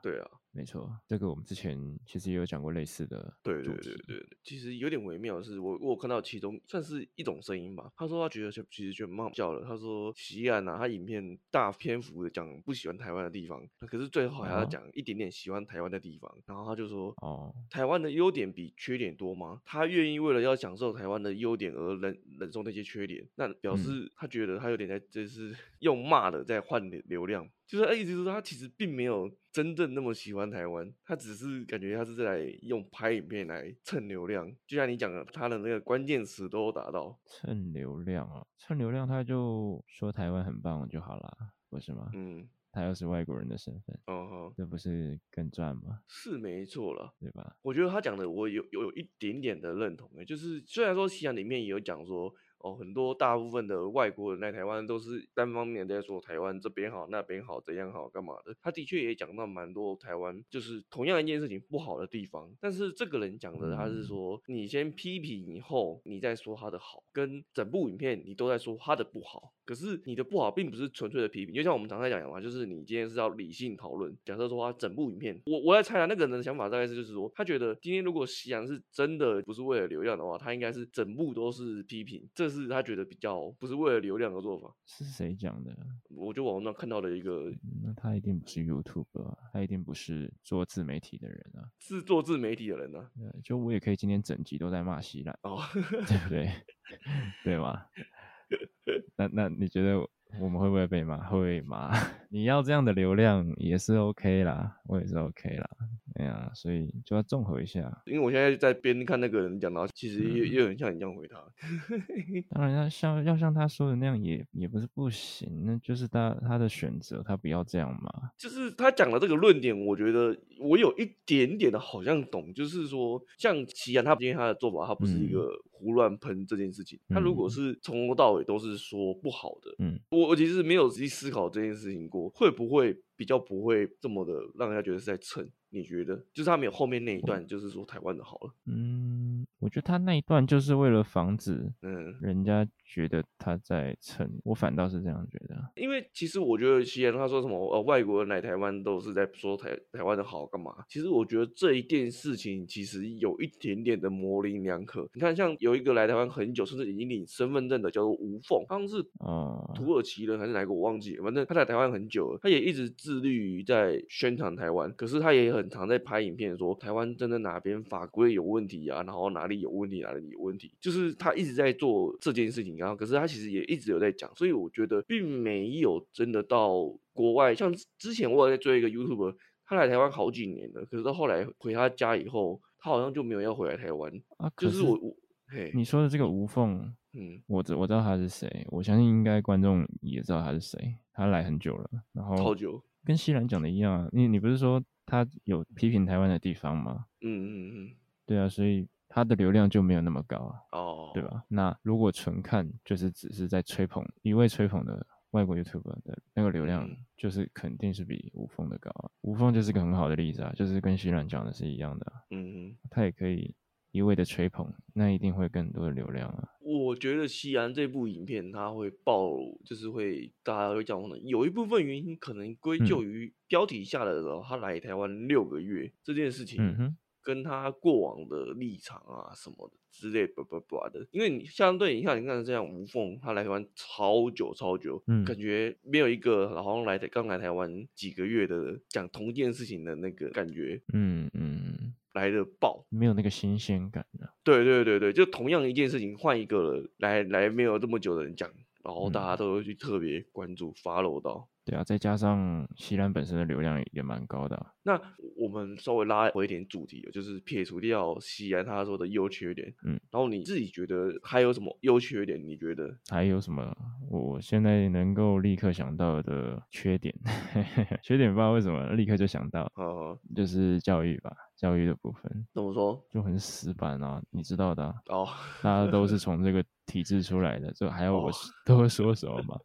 对啊，
没错，这个我们之前其实也有讲过类似的。
对对对对对，其实有点微妙的是，我我看到其中算是一种声音吧。他说他觉得就其实就蛮好笑的。他说西岸啊，他影片大篇幅的讲不喜欢台湾的地方，可是最后还要讲一点点喜欢台湾的地方。然后他就说，哦，台湾的优点比缺点多吗？他愿意为了要享受台湾的优点而忍忍受那些缺点，那表示他觉得他有点在就是 用骂的在换流量。就是意思是说，他其实并没有真正那么喜欢台湾，他只是感觉他是在用拍影片来蹭流量。就像你讲的，他的那个关键词都达到
蹭流量啊，蹭流量他就说台湾很棒就好了，不是吗？嗯，他又是外国人的身份，哦吼，这不是更赚吗？
是没错了，
对吧？
我觉得他讲的我有有有一点点的认同诶，就是虽然说西洋里面也有讲说。哦，很多大部分的外国人来台湾都是单方面在说台湾这边好，那边好，怎样好，干嘛的。他的确也讲到蛮多台湾就是同样一件事情不好的地方。但是这个人讲的他是说，你先批评以后，你再说他的好，跟整部影片你都在说他的不好。可是你的不好并不是纯粹的批评，就像我们常在讲的嘛，就是你今天是要理性讨论。假设说他整部影片，我我在猜啊，那个人的想法大概是就是说，他觉得今天如果夕阳是真的不是为了流量的话，他应该是整部都是批评。这是他觉得比较不是为了流量的做法。
是谁讲的？
我就网上看到的一个，
那他一定不是 YouTube 啊，他一定不是做自媒体的人啊，
是做自媒体的人啊。
就我也可以今天整集都在骂西兰哦，对不对？对吗？那那你觉得我们会不会被骂？会骂？你要这样的流量也是 OK 啦，我也是 OK 啦。对啊，所以就要综合一下。
因为我现在在边看那个人讲到，其实也也有很像你这样回他。
当然要像要像他说的那样也，也也不是不行，那就是他他的选择，他不要这样嘛。
就是他讲的这个论点，我觉得我有一点点的好像懂，就是说像齐安他今天他的做法，他不是一个胡乱喷这件事情，他如果是从头到尾都是说不好的，嗯，我我其实没有仔细思考这件事情过，会不会比较不会这么的让人家觉得是在蹭。你觉得就是他没有后面那一段，就是说台湾的好了。
嗯，我觉得他那一段就是为了防止，嗯，人家觉得他在蹭。我反倒是这样觉得。
因为其实我觉得，西安他说什么呃，外国人来台湾都是在说台台湾的好干嘛？其实我觉得这一件事情其实有一点点的模棱两可。你看，像有一个来台湾很久，甚至已经领身份证的，叫做吴凤，好像是啊土耳其人还是哪个我忘记了，反正他在台湾很久了，他也一直致力于在宣传台湾，可是他也很。很常在拍影片说台湾真的哪边法规有问题啊，然后哪里有问题，哪里有问题，就是他一直在做这件事情，然后可是他其实也一直有在讲，所以我觉得并没有真的到国外。像之前我有在追一个 YouTuber，他来台湾好几年了，可是到后来回他家以后，他好像就没有要回来台湾啊。就是我我嘿，
你说的这个无缝，嗯，我知我知道他是谁，我相信应该观众也知道他是谁，他来很久了，然后
超久，
跟西兰讲的一样，你你不是说？他有批评台湾的地方吗？
嗯嗯嗯，
对啊，所以他的流量就没有那么高啊，
哦，
对吧？那如果纯看就是只是在吹捧一位吹捧的外国 YouTuber 的那个流量，就是肯定是比吴峰的高啊。吴峰就是个很好的例子啊，就是跟徐冉讲的是一样的，
嗯嗯，
他也可以。一味的吹捧，那一定会更多的流量啊！
我觉得西安这部影片它会爆，就是会大家会讲的，有一部分原因可能归咎于标题下的时候，他来台湾六个月、嗯、这件事情，跟他过往的立场啊什么的之类叭叭叭的。因为你相对你看，你看这样吴凤他来台湾超久超久，嗯，感觉没有一个好像来的刚来台湾几个月的讲同一件事情的那个感觉，
嗯嗯。
来的爆，
没有那个新鲜感的。
对对对对，就同样一件事情，换一个来来没有这么久的人讲，然后大家都会去特别关注、follow 到。
对啊，再加上西兰本身的流量也蛮高的啊。
那我们稍微拉回一点主题，就是撇除掉西兰他说的优缺点，嗯，然后你自己觉得还有什么优缺点？你觉得
还有什么？我现在能够立刻想到的缺点，缺点不知道为什么立刻就想到，
哦，
就是教育吧。教育的部分
怎么说？
就很死板啊，你知道的啊。
哦，
大家都是从这个体制出来的，这还要我 多说什么吗？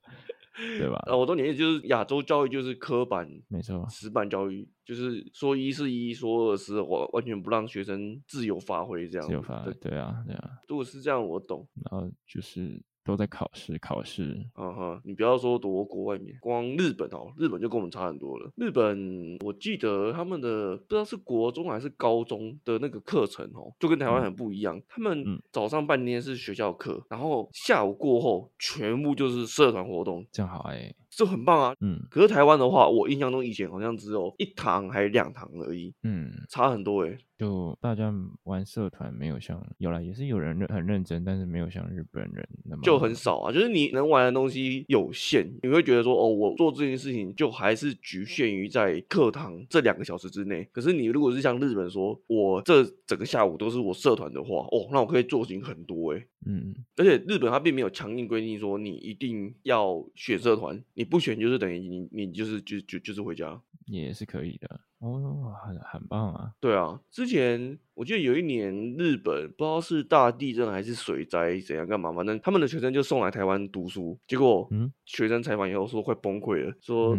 对吧？
啊，我都理解就是亚洲教育就是科班，
没错，
死板教育就是说一是一，说二是二，完完全不让学生自由发挥这样。
自由发挥，对啊，对啊。
如果是这样，我懂。
然后就是。都在考试，考试。
嗯哼，你不要说读国外面，光日本哦，日本就跟我们差很多了。日本我记得他们的不知道是国中还是高中的那个课程哦，就跟台湾很不一样。嗯、他们早上半天是学校课，然后下午过后全部就是社团活动，
这样好哎、欸。
这很棒啊，
嗯，
可是台湾的话，我印象中以前好像只有一堂还是两堂而已，
嗯，
差很多诶、欸。
就大家玩社团没有像有啦，也是有人认很认真，但是没有像日本人那么
就很少啊。就是你能玩的东西有限，你会觉得说哦，我做这件事情就还是局限于在课堂这两个小时之内。可是你如果是像日本说，我这整个下午都是我社团的话，哦，那我可以做事情很多诶、欸。
嗯，
而且日本它并没有强硬规定说你一定要选社团，你不选就是等于你你就是就就就是回家，
也是可以的。哦，很很棒啊！
对啊，之前我记得有一年日本不知道是大地震还是水灾怎样干嘛，反正他们的学生就送来台湾读书，结果嗯，学生采访以后说快崩溃了，说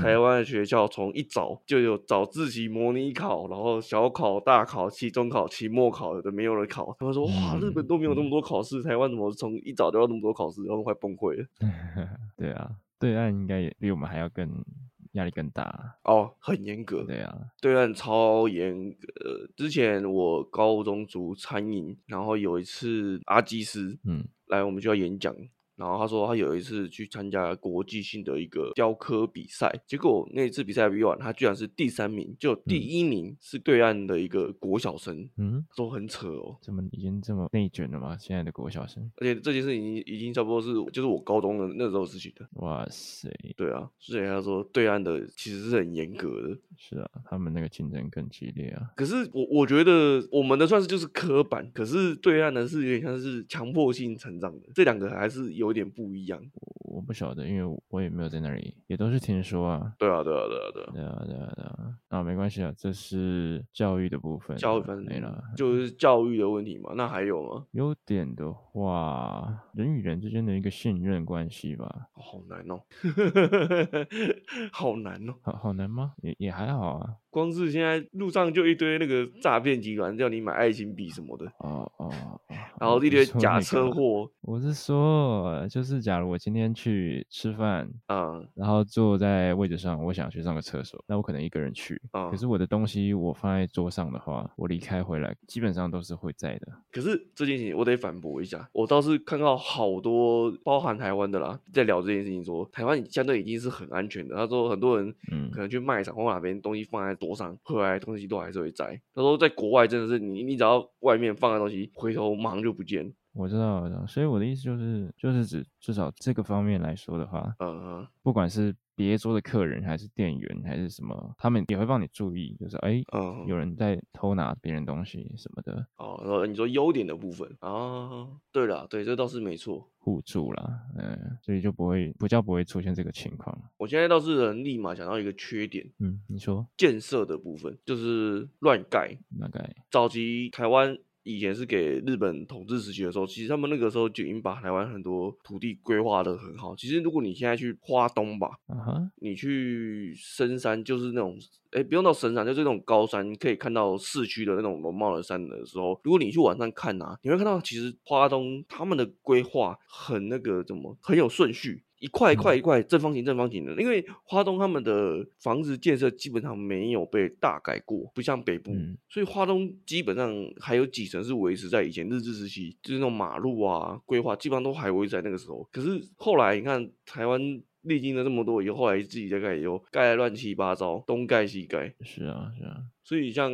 台湾的学校从一早就有早自习、模拟考，然后小考、大考、期中考、期末考的没有人考，他们说哇，日本都没有那么多考试，台湾怎么从一早就要那么多考试，然后快崩溃了。
对啊，对岸应该也比我们还要更。压力更大
哦，很严格。
对啊，
对岸超严格。之前我高中读餐饮，然后有一次阿基师，嗯，来我们学校演讲，然后他说他有一次去参加国际性的一个雕刻比赛，结果那一次比赛比完，他居然是第三名，就第一名是对岸的一个国小生。嗯，说很扯哦，
怎么已经这么内卷了吗？现在的国小生，
而且这件事已经已经差不多是就是我高中的那时候事情的。
哇塞，
对啊，所以他说对岸的其实是很严格的。
是啊，他们那个竞争更激烈啊。
可是我我觉得我们的算是就是刻板，可是对岸的是有点像是强迫性成长的，这两个还是有有点不一样。
我不晓得，因为我也没有在那里，也都是听说啊。
对啊，对啊，对啊，对啊，
对啊，对啊，对啊。啊，没关系啊，这是教育的部分，
教育分没了，就是教育的问题嘛。那还有吗？
优点的话，人与人之间的一个信任关系吧。
好难哦，好难哦，
好好难吗？也也还好啊。
光是现在路上就一堆那个诈骗集团叫你买爱心币什么的，
哦哦，
然后一堆假车祸。
我是说，就是假如我今天去吃饭，嗯，然后坐在位置上，我想去上个厕所，那我可能一个人去，嗯，可是我的东西我放在桌上的话，我离开回来基本上都是会在的。
可是这件事情我得反驳一下，我倒是看到好多包含台湾的啦，在聊这件事情说，说台湾相对已经是很安全的。他说很多人，嗯，可能去卖场或哪边东西放在。桌上回来东西都还是会在。他说在国外真的是你，你只要外面放的东西，回头马上就不见。
我知道，我知道。所以我的意思就是，就是指至少这个方面来说的话，嗯嗯，不管是别桌的客人还是店员还是什么，他们也会帮你注意，就是哎，嗯，有人在偷拿别人东西什么的。
哦，然后你说优点的部分啊，对了，对，这倒是没错。
互助啦，嗯，所以就不会不叫不会出现这个情况。
我现在倒是能立马想到一个缺点，
嗯，你说
建设的部分就是乱盖，
乱盖。
早期台湾。以前是给日本统治时期的时候，其实他们那个时候就已经把台湾很多土地规划的很好。其实如果你现在去花东吧，uh huh. 你去深山，就是那种，哎、欸，不用到深山，就是那种高山，可以看到市区的那种容貌的山的时候，如果你去晚上看啊，你会看到其实花东他们的规划很那个怎么，很有顺序。一块一块一块正方形正方形的，因为花东他们的房子建设基本上没有被大改过，不像北部，嗯、所以花东基本上还有几层是维持在以前日治时期，就是那种马路啊规划基本上都还维持在那个时候。可是后来你看台湾。历经了这么多以后，后来自己在盖，以后盖得乱七八糟，东盖西盖。
是啊，是啊。
所以像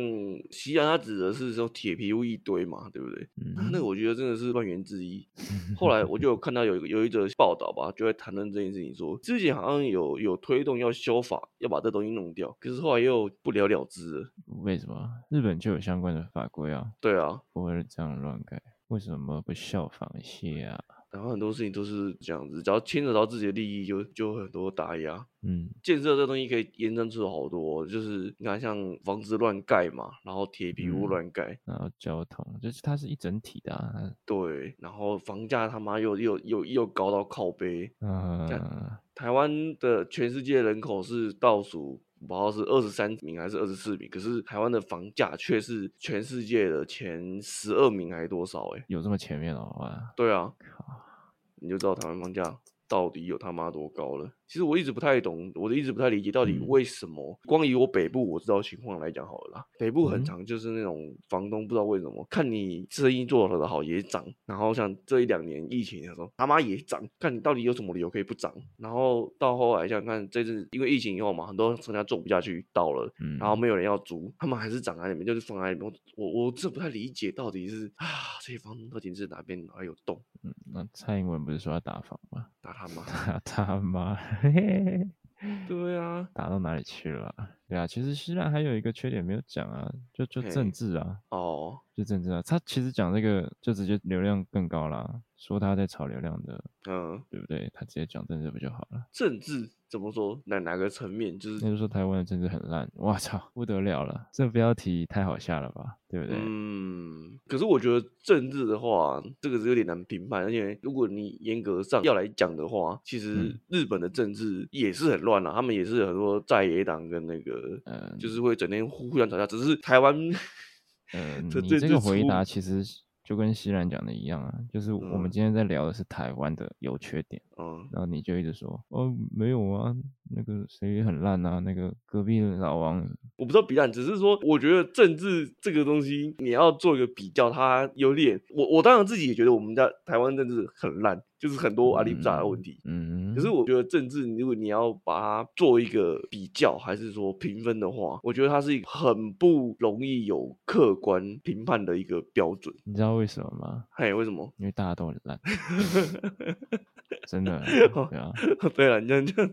西安，它指的是说铁皮屋一堆嘛，对不对？嗯。那个我觉得真的是万元之一。后来我就有看到有有一则报道吧，就会谈论这件事情说，说之前好像有有推动要修法，要把这东西弄掉，可是后来又不了了之了。
为什么？日本就有相关的法规啊。
对啊，
不会这样乱改，为什么不效仿一些啊？
然后很多事情都是这样子，只要牵扯到自己的利益就，就就很多打压。
嗯，
建设这东西可以延伸出好多，就是你看像房子乱盖嘛，然后铁皮屋乱盖，
嗯，然后交通，就是它是一整体的啊。
对，然后房价他妈又又又又高到靠背。嗯，台湾的全世界人口是倒数。不知道是二十三名还是二十四名，可是台湾的房价却是全世界的前十二名还是多少？哎，
有这么前面哦？哇，
对啊，你就知道台湾房价。到底有他妈多高了？其实我一直不太懂，我一直不太理解到底为什么。嗯、光以我北部我知道情况来讲好了啦，北部很长就是那种房东不知道为什么，嗯、看你生意做得好也涨，然后像这一两年疫情的时候他妈也涨，看你到底有什么理由可以不涨。然后到后来像看这次因为疫情以后嘛，很多商家做不下去倒了，嗯、然后没有人要租，他们还是涨在里面，就是放在里面。我我这不太理解到底是啊这些房东到底是哪边哪有洞？
嗯，那蔡英文不是说要打房吗？
打他妈！
打他妈！嘿嘿嘿。
对啊，
打到哪里去了？对啊，其实希腊还有一个缺点没有讲啊，就就政治啊。哦，就政治啊。他其实讲这个就直接流量更高啦，说他在炒流量的，嗯，对不对？他直接讲政治不就好了？
政治。怎么说？哪哪个层面？就是，
就是说台湾的政治很烂，我操，不得了了！这标题太好下了吧，对不对？
嗯。可是我觉得政治的话，这个是有点难评判，而且如果你严格上要来讲的话，其实日本的政治也是很乱啊，他们也是很多在野党跟那个，嗯，就是会整天互互相吵架。只是台湾，
呃，你这个回答其实。就跟西兰讲的一样啊，就是我们今天在聊的是台湾的优缺点，嗯，然后你就一直说，哦，没有啊，那个谁也很烂啊，那个隔壁的老王，
我不知道比烂，只是说，我觉得政治这个东西，你要做一个比较，它有点，我我当然自己也觉得我们家台湾政治很烂。就是很多阿里不杂的问题。嗯，可是我觉得政治，如果你要把它做一个比较，还是说评分的话，我觉得它是一个很不容易有客观评判的一个标准。
你知道为什么吗？
嘿，为什么？
因为大家都很烂，真的。对啊，
对啊，你这样讲。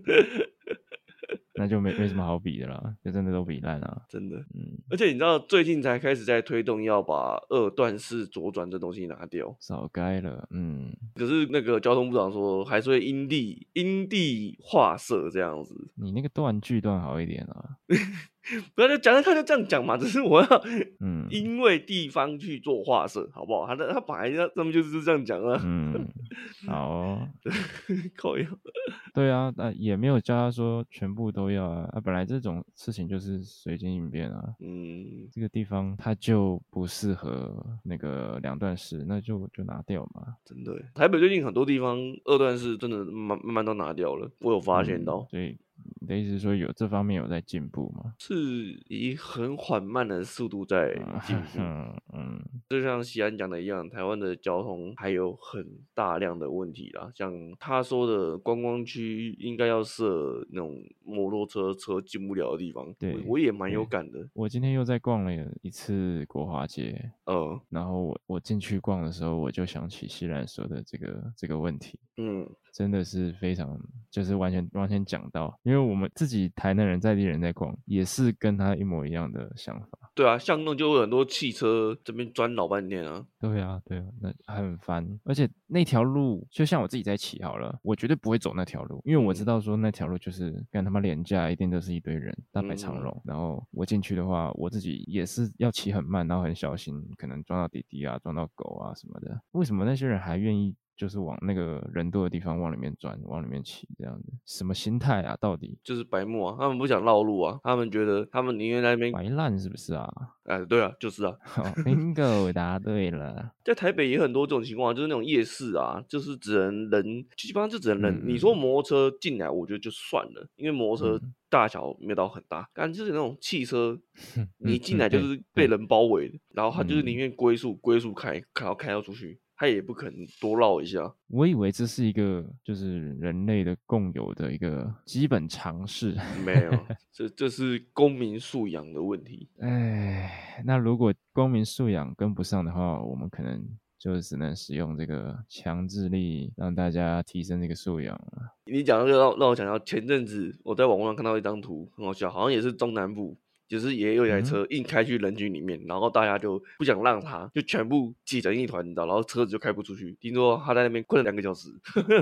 那就没没什么好比的啦，就真的都比烂啊，
真的。嗯，而且你知道最近才开始在推动要把二段式左转这东西拿掉，
早该了。嗯，
可是那个交通部长说还是会因地因地划设这样子。
你那个断句断好一点啊。
不要就讲，他就这样讲嘛，只是我要，嗯，因为地方去做划设，好不好？他他本来他们就是这样讲啊。嗯，
好、哦，
可以。
对啊，那也没有叫他说全部都要啊。啊，本来这种事情就是随机应变啊。嗯，这个地方它就不适合那个两段式，那就就拿掉嘛。
真的，台北最近很多地方二段式真的慢慢慢都拿掉了，我有发现到。
所、嗯、以。你的意思是说有这方面有在进步吗？
是以很缓慢的速度在进步。嗯 嗯，就像西安讲的一样，台湾的交通还有很大量的问题啦。像他说的观光区应该要设那种摩托车车进不了的地方。对，我，我也蛮有感的。
我今天又在逛了一次国华街。嗯，然后我我进去逛的时候，我就想起西兰说的这个这个问题。嗯。真的是非常，就是完全完全讲到，因为我们自己台南人在地人在逛，也是跟他一模一样的想法。
对啊，巷弄就会有很多汽车这边钻老半天啊。
对啊，对啊，那很烦。而且那条路，就像我自己在骑好了，我绝对不会走那条路，因为我知道说那条路就是跟他妈廉价，一定都是一堆人，大排长龙。嗯、然后我进去的话，我自己也是要骑很慢，然后很小心，可能撞到弟弟啊，撞到狗啊什么的。为什么那些人还愿意？就是往那个人多的地方往里面钻，往里面骑，这样子，什么心态啊？到底
就是白目啊！他们不想绕路啊！他们觉得他们宁愿在那边
白烂，是不是啊？
哎，对啊，就是啊。
Bingo，答对了。
在台北也很多这种情况，就是那种夜市啊，就是只能人，基本上就只能人。嗯、你说摩托车进来，我觉得就算了，因为摩托车大小没有到很大。感觉、嗯、就是那种汽车，你进来就是被人包围的，嗯、然后他就是宁愿龟速龟速开，然后开到出去。他也不可能多绕一下。
我以为这是一个就是人类的共有的一个基本常识。
没有，这这是公民素养的问题。
哎，那如果公民素养跟不上的话，我们可能就只能使用这个强制力，让大家提升这个素养了。
你讲这个让让我想到前阵子我在网络上看到一张图，很好笑，好像也是中南部。就是也有一台车硬开去人群里面，嗯、然后大家就不想让他，就全部挤成一团，你知道，然后车子就开不出去。听说他在那边困了两个小时，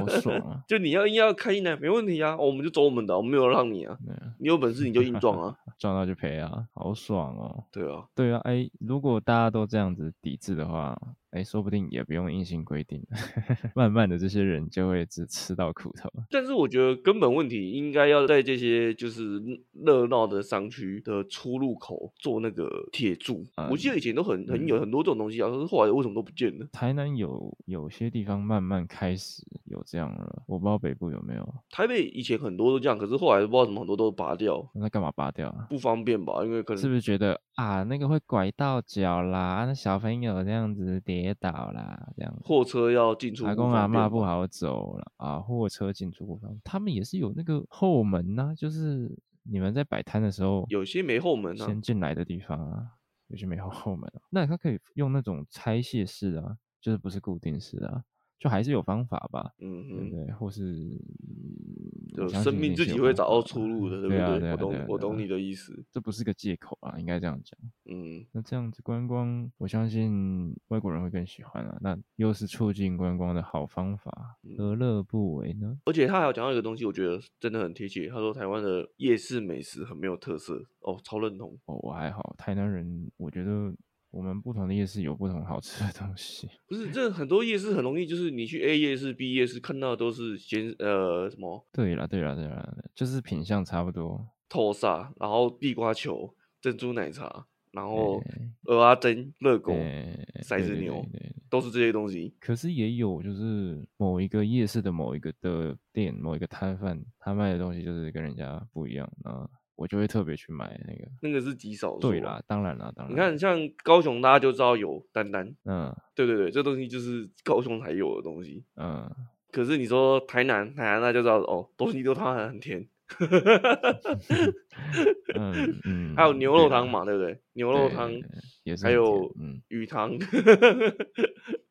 好爽啊！
就你要硬要开进来，没问题啊，我们就走我们的，我们没有让你啊。啊你有本事你就硬撞啊，
撞到就赔啊，好爽哦。
对啊，
对啊，哎，如果大家都这样子抵制的话。哎，说不定也不用硬性规定，慢慢的这些人就会只吃到苦头。
但是我觉得根本问题应该要在这些就是热闹的商区的出入口做那个铁柱。嗯、我记得以前都很很有很多这种东西啊，可是后来为什么都不见了？
台南有有些地方慢慢开始有这样了，我不知道北部有没有。
台北以前很多都这样，可是后来不知道怎么很多都拔掉。
那干嘛拔掉啊？
不方便吧？因为可能
是不是觉得啊那个会拐到脚啦，那小朋友这样子跌。跌倒啦，这样
货车要进出，阿
公阿嬷不好走了啊！货车进出不方便，他们也是有那个后门呐、啊，就是你们在摆摊的时候，
有些没后门啊，
先进来的地方啊，有些没后 后门、啊，那他可以用那种拆卸式啊，就是不是固定式啊。就还是有方法吧，嗯嗯，对？或是
就生命自己会找到出路的，对不对？我懂，我懂你的意思。
这不是个借口啊，应该这样讲。嗯，那这样子观光，我相信外国人会更喜欢啊。那又是促进观光的好方法，何乐不为呢？
而且他还有讲到一个东西，我觉得真的很贴切。他说台湾的夜市美食很没有特色，哦，超认同。
哦，我还好，台南人，我觉得。我们不同的夜市有不同好吃的东西，
不是这很多夜市很容易，就是你去 A 夜市、B 夜市看到的都是先呃什么？
对了对了对了，就是品相差不多，
透沙，然后地瓜球、珍珠奶茶，然后鹅阿珍、热狗、骰子牛，都是这些东西。
可是也有就是某一个夜市的某一个的店、某一个摊贩，他卖的东西就是跟人家不一样啊。我就会特别去买那个，
那个是极少数。
对啦，当然啦，当然。
你看，像高雄，大家就知道有丹丹。嗯，对对对，这东西就是高雄才有的东西。嗯，可是你说台南，台南那就知道哦，东西都它很很甜。
嗯嗯，
还有牛肉汤嘛，对，不对？牛肉汤也是，还有鱼汤。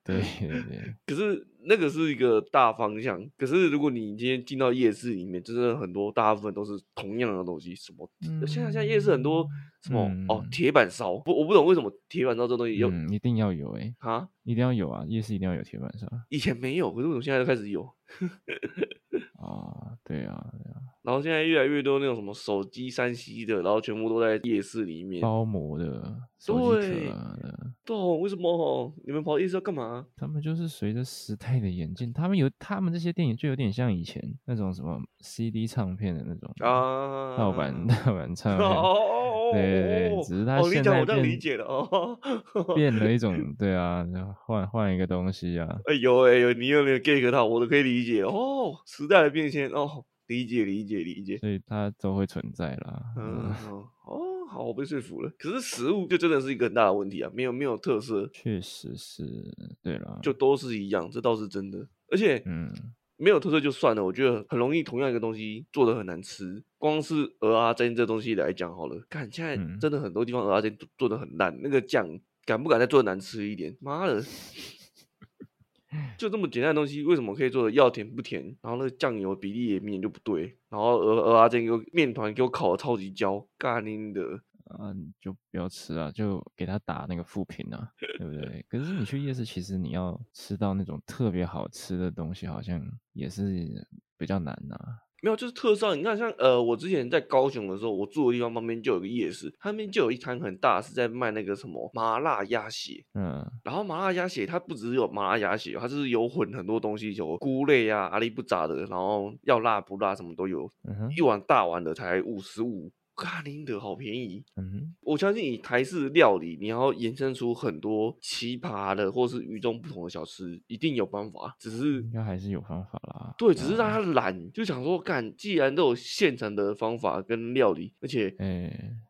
对对对。
可是那个是一个大方向。可是如果你今天进到夜市里面，就是很多大部分都是同样的东西。什么？嗯、现在现在夜市很多什么？嗯、哦，铁板烧。不，我不懂为什么铁板烧这东西有、
嗯，一定要有哎、欸。
啊？
一定要有啊！夜市一定要有铁板烧。
以前没有，可是为什么现在就开始有？
啊，对啊，对啊。
然后现在越来越多那种什么手机、三 C 的，然后全部都在夜市里面
包膜的，手机壳的。
对，为什么？你们跑夜市要干嘛？
他们就是随着时代的演进，他们有他们这些电影就有点像以前那种什么 CD 唱片的那种啊，盗版盗版唱片。哦，对对对，只是他现在变
理解了哦，
变了一种对啊，换换一个东西啊。
哎呦哎呦，你有没有 get 到？我都可以理解哦，时代的变迁哦。理解理解理解，
所以它都会存在啦。
嗯哦，好，我被说服了。可是食物就真的是一个很大的问题啊，没有没有特色，
确实是对啦，
就都是一样，这倒是真的。而且，嗯，没有特色就算了，我觉得很容易同样一个东西做的很难吃。光是蚵仔煎这东西来讲好了，看现在真的很多地方蚵仔煎做的很烂，那个酱敢不敢再做的难吃一点？妈的！就这么简单的东西，为什么可以做的要甜不甜？然后那个酱油比例也明显就不对。然后蚵蚵仔煎给我面团给我烤的超级焦，干拎的
啊！你就不要吃啊，就给他打那个负评啊，对不对？可是你去夜市，其实你要吃到那种特别好吃的东西，好像也是比较难啊。
没有，就是特色。你看，像呃，我之前在高雄的时候，我住的地方旁边就有个夜市，他那边就有一摊很大，是在卖那个什么麻辣鸭血。嗯，然后麻辣鸭血它不只是有麻辣鸭血，它就是有混很多东西，有菇类啊、阿里不杂的，然后要辣不辣什么都有。嗯，一碗大碗的才五十五。卡林德好便宜，嗯，我相信以台式料理，你要延伸出很多奇葩的或是与众不同的小吃，一定有办法，只是
应该还是有方法啦。
对，只是让他懒，就想说干，既然都有现成的方法跟料理，而且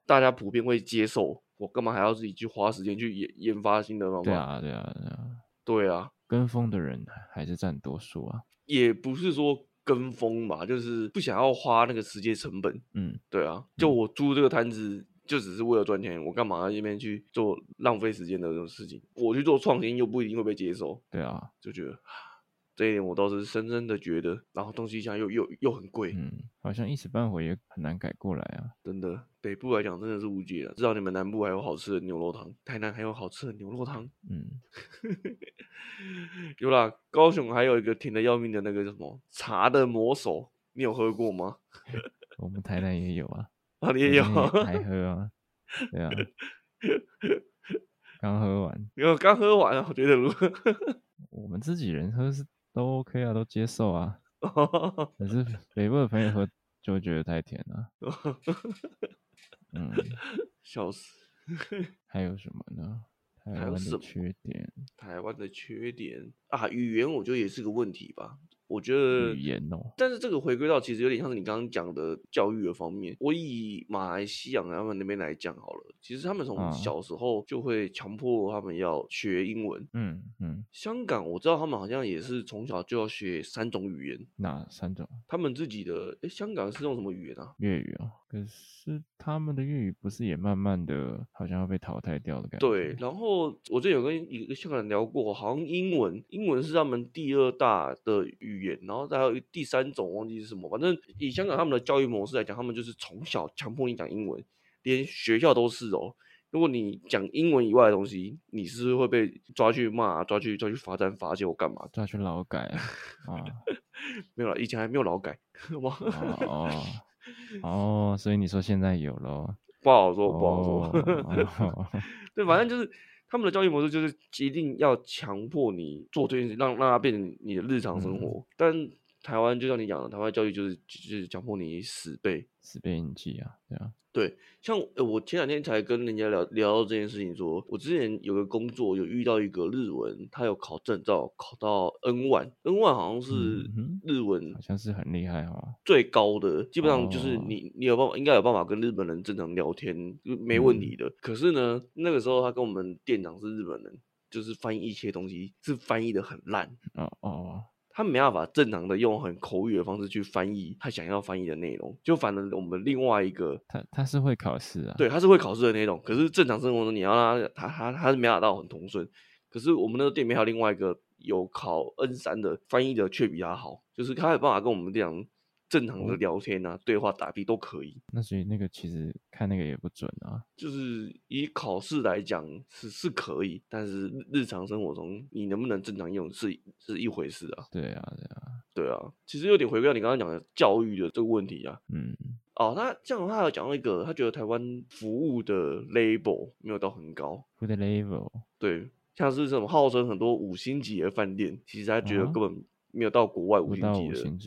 大家普遍会接受，我干嘛还要自己去花时间去研研发新的方法？
对啊，对啊，对啊，
对啊，
跟风的人还是占多数啊，
也不是说。跟风嘛，就是不想要花那个时间成本。嗯，对啊，就我租这个摊子，就只是为了赚钱，我干嘛要那边去做浪费时间的这种事情？我去做创新又不一定会被接受。
对啊，
就觉得这一点我倒是深深的觉得，然后东西现在又又又很贵，
嗯，好像一时半会也很难改过来啊。
真的，北部来讲真的是无解了。至少你们南部还有好吃的牛肉汤，台南还有好吃的牛肉汤。嗯。有啦，高雄还有一个甜的要命的那个叫什么茶的魔手，你有喝过吗？
我们台南也有啊，
啊你也有，
还喝啊？对啊，刚喝完，
因为刚喝完啊，我觉得如何？
我们自己人喝是都 OK 啊，都接受啊。可是北部的朋友喝就会觉得太甜了。
嗯，笑死。
还有什么呢？台湾的缺点，
台湾的缺点啊，语言我觉得也是个问题吧。我觉得
语言哦，
但是这个回归到其实有点像是你刚刚讲的教育的方面。我以马来西亚他们那边来讲好了，其实他们从小时候就会强迫他们要学英文。嗯嗯，香港我知道他们好像也是从小就要学三种语言。
哪三种？
他们自己的哎，香港是用什么语言啊？
粤语啊。可是他们的粤语不是也慢慢的好像要被淘汰掉的感觉？
对。然后我之前有跟一个香港人聊过，好像英文，英文是他们第二大的语。言，然后再有第三种忘记是什么，反正以香港他们的教育模式来讲，他们就是从小强迫你讲英文，连学校都是哦。如果你讲英文以外的东西，你是，是会被抓去骂、抓去抓去罚站、罚酒干嘛？
抓去劳改啊？啊
没有了，以前还没有劳改，
哦 哦，所以你说现在有了？
不好说，不好说。哦、对，反正就是。他们的教育模式就是一定要强迫你做这件事，让让它变成你的日常生活。嗯、但台湾就像你讲的，台湾教育就是就是强迫你死背
死背硬记啊，对啊。
对，像呃，我前两天才跟人家聊聊到这件事情说，说我之前有个工作，有遇到一个日文，他有考证照，考到 N 万，N 万好像是日文，
好像是很厉害哦，
最高的，基本上就是你你有办法，应该有办法跟日本人正常聊天，没问题的。嗯、可是呢，那个时候他跟我们店长是日本人，就是翻译一些东西是翻译的很烂，哦哦。他没办法正常的用很口语的方式去翻译他想要翻译的内容。就反正我们另外一个，
他他是会考试啊，
对，他是会考试的那种。可是正常生活中你要让他他他他是没办法到很通顺。可是我们那个店里面还有另外一个有考 N 三的翻译的却比他好，就是他有办法跟我们这样。正常的聊天啊，对话、打屁都可以。
那所以那个其实看那个也不准啊。
就是以考试来讲是是可以，但是日常生活中你能不能正常用是是一回事啊。
对啊，对啊，
对啊。其实有点回归到你刚刚讲的教育的这个问题啊。
嗯。
哦，那这样他有讲到一个，他觉得台湾服务的 label 没有到很高。
服务的 label。
对，像是这种号称很多五星级的饭店，其实他觉得根本没有到国外五星级的。
五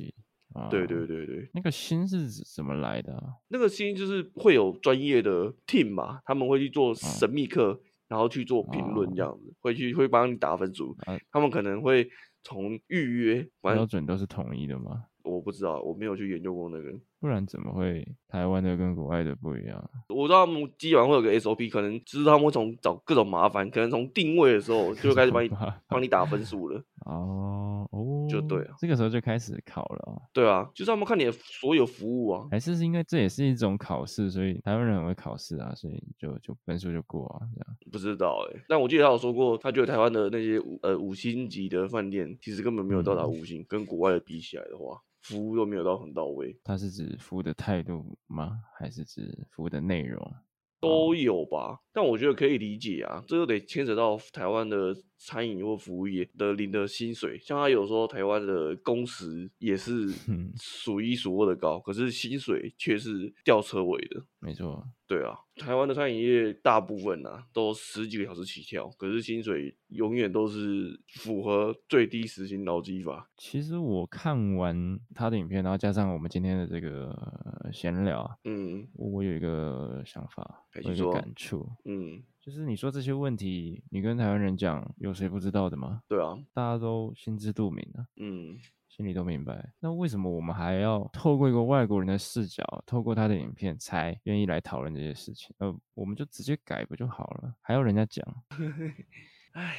对对对对，
那个心是怎么来的啊？
那个心就是会有专业的 team 嘛，他们会去做神秘客，哦、然后去做评论这样子，哦、会去会帮你打分数。啊、他们可能会从预约
标准都是统一的吗？
我不知道，我没有去研究过那个。
不然怎么会台湾的跟国外的不一样？
我知道他们基本上会有个 SOP，可能就是他们会从找各种麻烦，可能从定位的时候就开始帮你 帮你打分数了。
哦哦，
就对啊，
这个时候就开始考了。
对啊，就是他们看你的所有服务啊。
还是是因为这也是一种考试，所以台湾人很会考试啊，所以就就分数就过啊，这样。
不知道哎、欸，但我记得他有说过，他觉得台湾的那些五呃五星级的饭店，其实根本没有到达五星，嗯、跟国外的比起来的话。服务都没有到很到位，
他是指服务的态度吗？还是指服务的内容？
都有吧，但我觉得可以理解啊，这又得牵扯到台湾的餐饮或服务业的领的薪水。像他有说台湾的工时也是数一数二的高，可是薪水却是吊车尾的。
没错，
对啊，台湾的餐饮业大部分啊都十几个小时起跳，可是薪水永远都是符合最低时薪劳基法。
其实我看完他的影片，然后加上我们今天的这个闲聊啊，嗯，我有一个想法，有一个感触，嗯，就是你说这些问题，你跟台湾人讲，有谁不知道的吗？
对啊，
大家都心知肚明啊，
嗯。
心里都明白，那为什么我们还要透过一个外国人的视角，透过他的影片，才愿意来讨论这些事情？呃，我们就直接改不就好了？还要人家讲？
唉，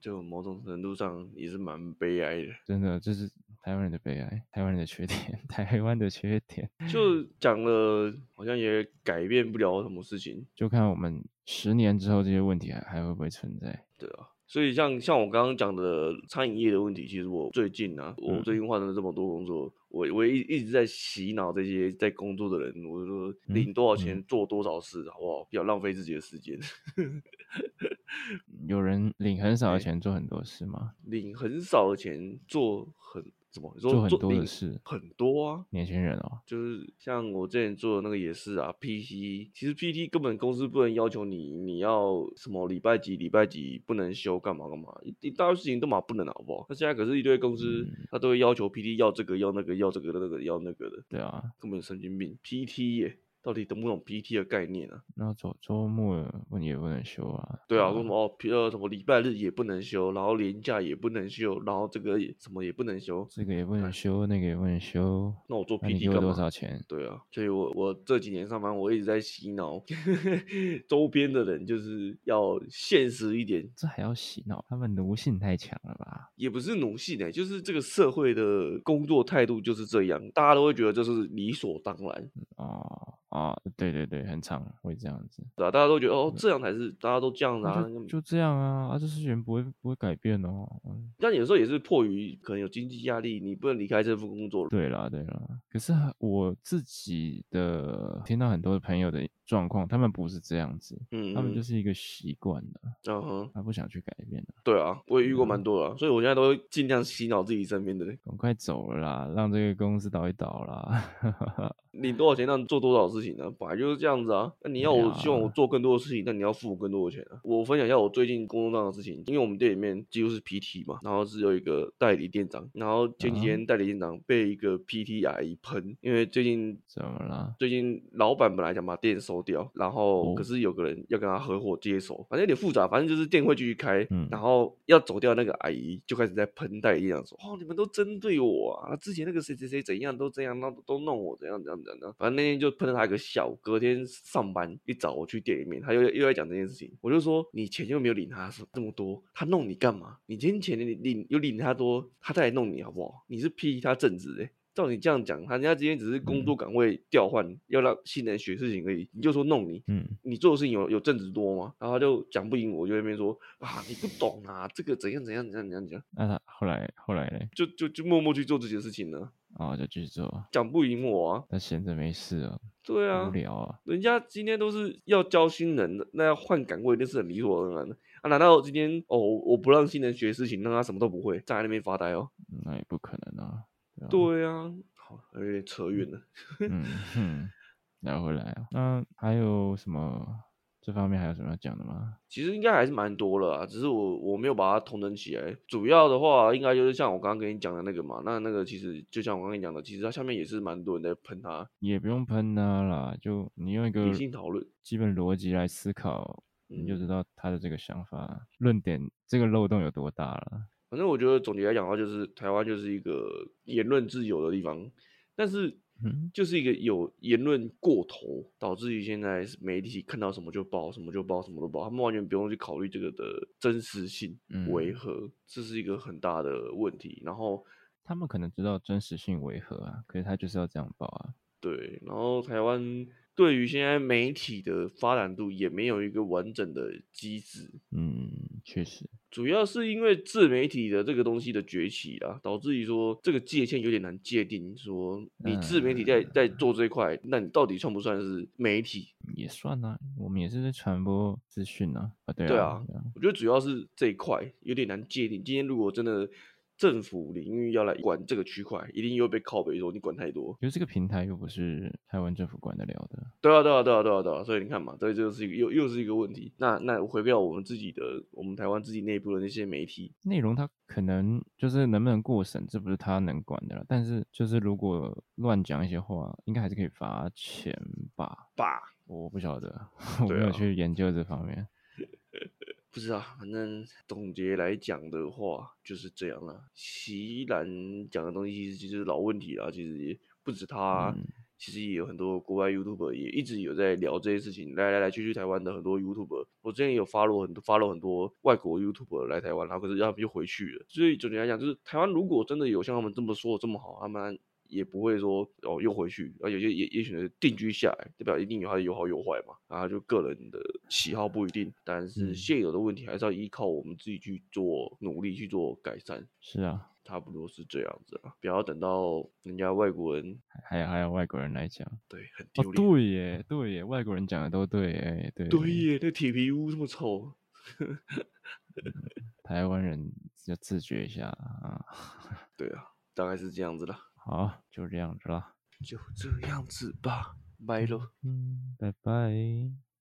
就某种程度上也是蛮悲哀的。
真的，就是台湾人的悲哀，台湾人的缺点，台湾的缺点。
就讲了，好像也改变不了什么事情。
就看我们十年之后这些问题还还会不会存在？
对啊。所以像像我刚刚讲的餐饮业的问题，其实我最近啊，我最近换了这么多工作，我我一一直在洗脑这些在工作的人，我就说领多少钱做多少事，好不好？不要浪费自己的时间。
有人领很少的钱做很多事吗？
领很少的钱做很。什么？
做很多的事，
很多啊！
年轻人哦，
就是像我之前做的那个也是啊。PT 其实 PT 根本公司不能要求你，你要什么礼拜几礼拜几不能休，干嘛干嘛，一大堆事情都嘛不能，好不好？那现在可是一堆公司，嗯、他都会要求 PT 要这个要那个要这个那个要那个的。
对啊，
根本神经病。PT 耶。到底懂不懂 PT 的概念啊？
那周周末问你也不能休啊？
对啊，说什么哦，呃，什么礼拜日也不能休，然后年假也不能休，然后这个也什么也不能休，
这个也不能休，那个也不能休。
那我做 PT
给我多少钱？
对啊，所以我我这几年上班，我一直在洗脑 周边的人，就是要现实一点。
这还要洗脑？他们奴性太强了吧？
也不是奴性哎、欸，就是这个社会的工作态度就是这样，大家都会觉得这是理所当然
哦。啊，对对对，很长会这样子，
对啊，大家都觉得哦，这样才是大家都这样子啊，
就，就这样啊，啊，这事情不会不会改变哦。
但有时候也是迫于可能有经济压力，你不能离开这份工作。
对啦对啦，可是我自己的听到很多朋友的状况，他们不是这样子，嗯，他们就是一个习惯了，嗯哼，他不想去改变了。
对啊，我也遇过蛮多的，所以我现在都会尽量洗脑自己身边的人，
赶快走了啦，让这个公司倒一倒啦。
领多少钱让你做多少事情呢？本来就是这样子啊。那你要我希望我做更多的事情，那你要付我更多的钱啊。我分享一下我最近工作上的事情，因为我们店里面几乎是 PT 嘛，然后是有一个代理店长，然后前几天代理店长被一个 PT 阿姨喷，因为最近
怎么了？
最近老板本来想把店收收掉，然后可是有个人要跟他合伙接手，反正有点复杂，反正就是店会继续开，嗯，然后要走掉那个阿姨就开始在喷戴一样说，哦，你们都针对我啊，之前那个谁谁谁怎样都这样，那都弄我怎样怎样怎样，反正那天就喷了他一个笑，隔天上班一早我去店里面，他又又在讲这件事情，我就说你钱又没有领他这么多，他弄你干嘛？你今天钱你领又领他多，他再来弄你好不好？你是批他正职哎。照你这样讲，他人家今天只是工作岗位调换，嗯、要让新人学事情而已，你就说弄你，嗯，你做的事情有有正职多吗？然后他就讲不赢我，就在那边说啊，你不懂啊，这个怎样怎样怎样怎样讲。
那他后来后来呢？
就就就默默去做这些事情了。
哦，就继续做。
讲不赢我啊？
那闲着没事啊？
对啊，
无聊啊。
人家今天都是要教新人的，那要换岗位那是很理所当然的啊。难道今天哦，我不让新人学事情，让他什么都不会，站在那边发呆哦？
那也不可能啊。
对啊。有点扯远了。
嗯哼，聊回来啊。那还有什么？这方面还有什么要讲的吗？
其实应该还是蛮多了啊，只是我我没有把它统整起来。主要的话，应该就是像我刚刚跟你讲的那个嘛。那那个其实就像我刚刚跟你讲的，其实它下面也是蛮多人在喷它。
也不用喷它啦，就你用一个
理性讨论、
基本逻辑来思考，你就知道他的这个想法、论点这个漏洞有多大了。
反正我觉得总结来讲的话，就是台湾就是一个言论自由的地方，但是就是一个有言论过头，导致于现在媒体看到什么就报，什么就报，什么都报，他们完全不用去考虑这个的真实性为何，这是一个很大的问题。然后
他们可能知道真实性为何啊，可是他就是要这样报啊。
对，然后台湾。对于现在媒体的发展度也没有一个完整的机制，
嗯，确实，
主要是因为自媒体的这个东西的崛起啊，导致于说这个界限有点难界定。说你自媒体在在做这一块，那你到底算不算是媒体？
也算啊，我们也是在传播资讯啊，啊，对啊，
对啊，我觉得主要是这一块有点难界定。今天如果真的。政府领域要来管这个区块，一定又被靠北说你管太多。
因为这个平台又不是台湾政府管得了的。
对啊，对啊，对啊，对啊，对啊。所以你看嘛，所以这就是一个又又是一个问题。那那回归到我们自己的，我们台湾自己内部的那些媒体
内容，它可能就是能不能过审，这不是他能管的了。但是就是如果乱讲一些话，应该还是可以罚钱吧？
吧？
我不晓得，我没有去研究这方面。
不知道，反正总结来讲的话就是这样了。席兰讲的东西其实老问题了，其实也不止他，嗯、其实也有很多国外 YouTuber 也一直有在聊这些事情。来来来去去台湾的很多 YouTuber，我之前也有 follow 很多 follow 很多外国 YouTuber 来台湾，然后可是他们又回去了。所以总结来讲，就是台湾如果真的有像他们这么说的这么好，他们。也不会说哦又回去，而有些也也选择定居下来，代表一定有它的有好有坏嘛，然后就个人的喜好不一定，但是现有的问题还是要依靠我们自己去做努力去做改善。
是啊，
差不多是这样子啊，不要等到人家外国人
还有还有外国人来讲，
对，很丢脸。
哦，对耶，对耶，外国人讲的都对，哎，对，
对耶，那铁皮屋这么臭，
台湾人要自觉一下啊。
对啊，大概是这样子的。
好，就这样子了，
就这样子吧，拜喽，
嗯，拜拜。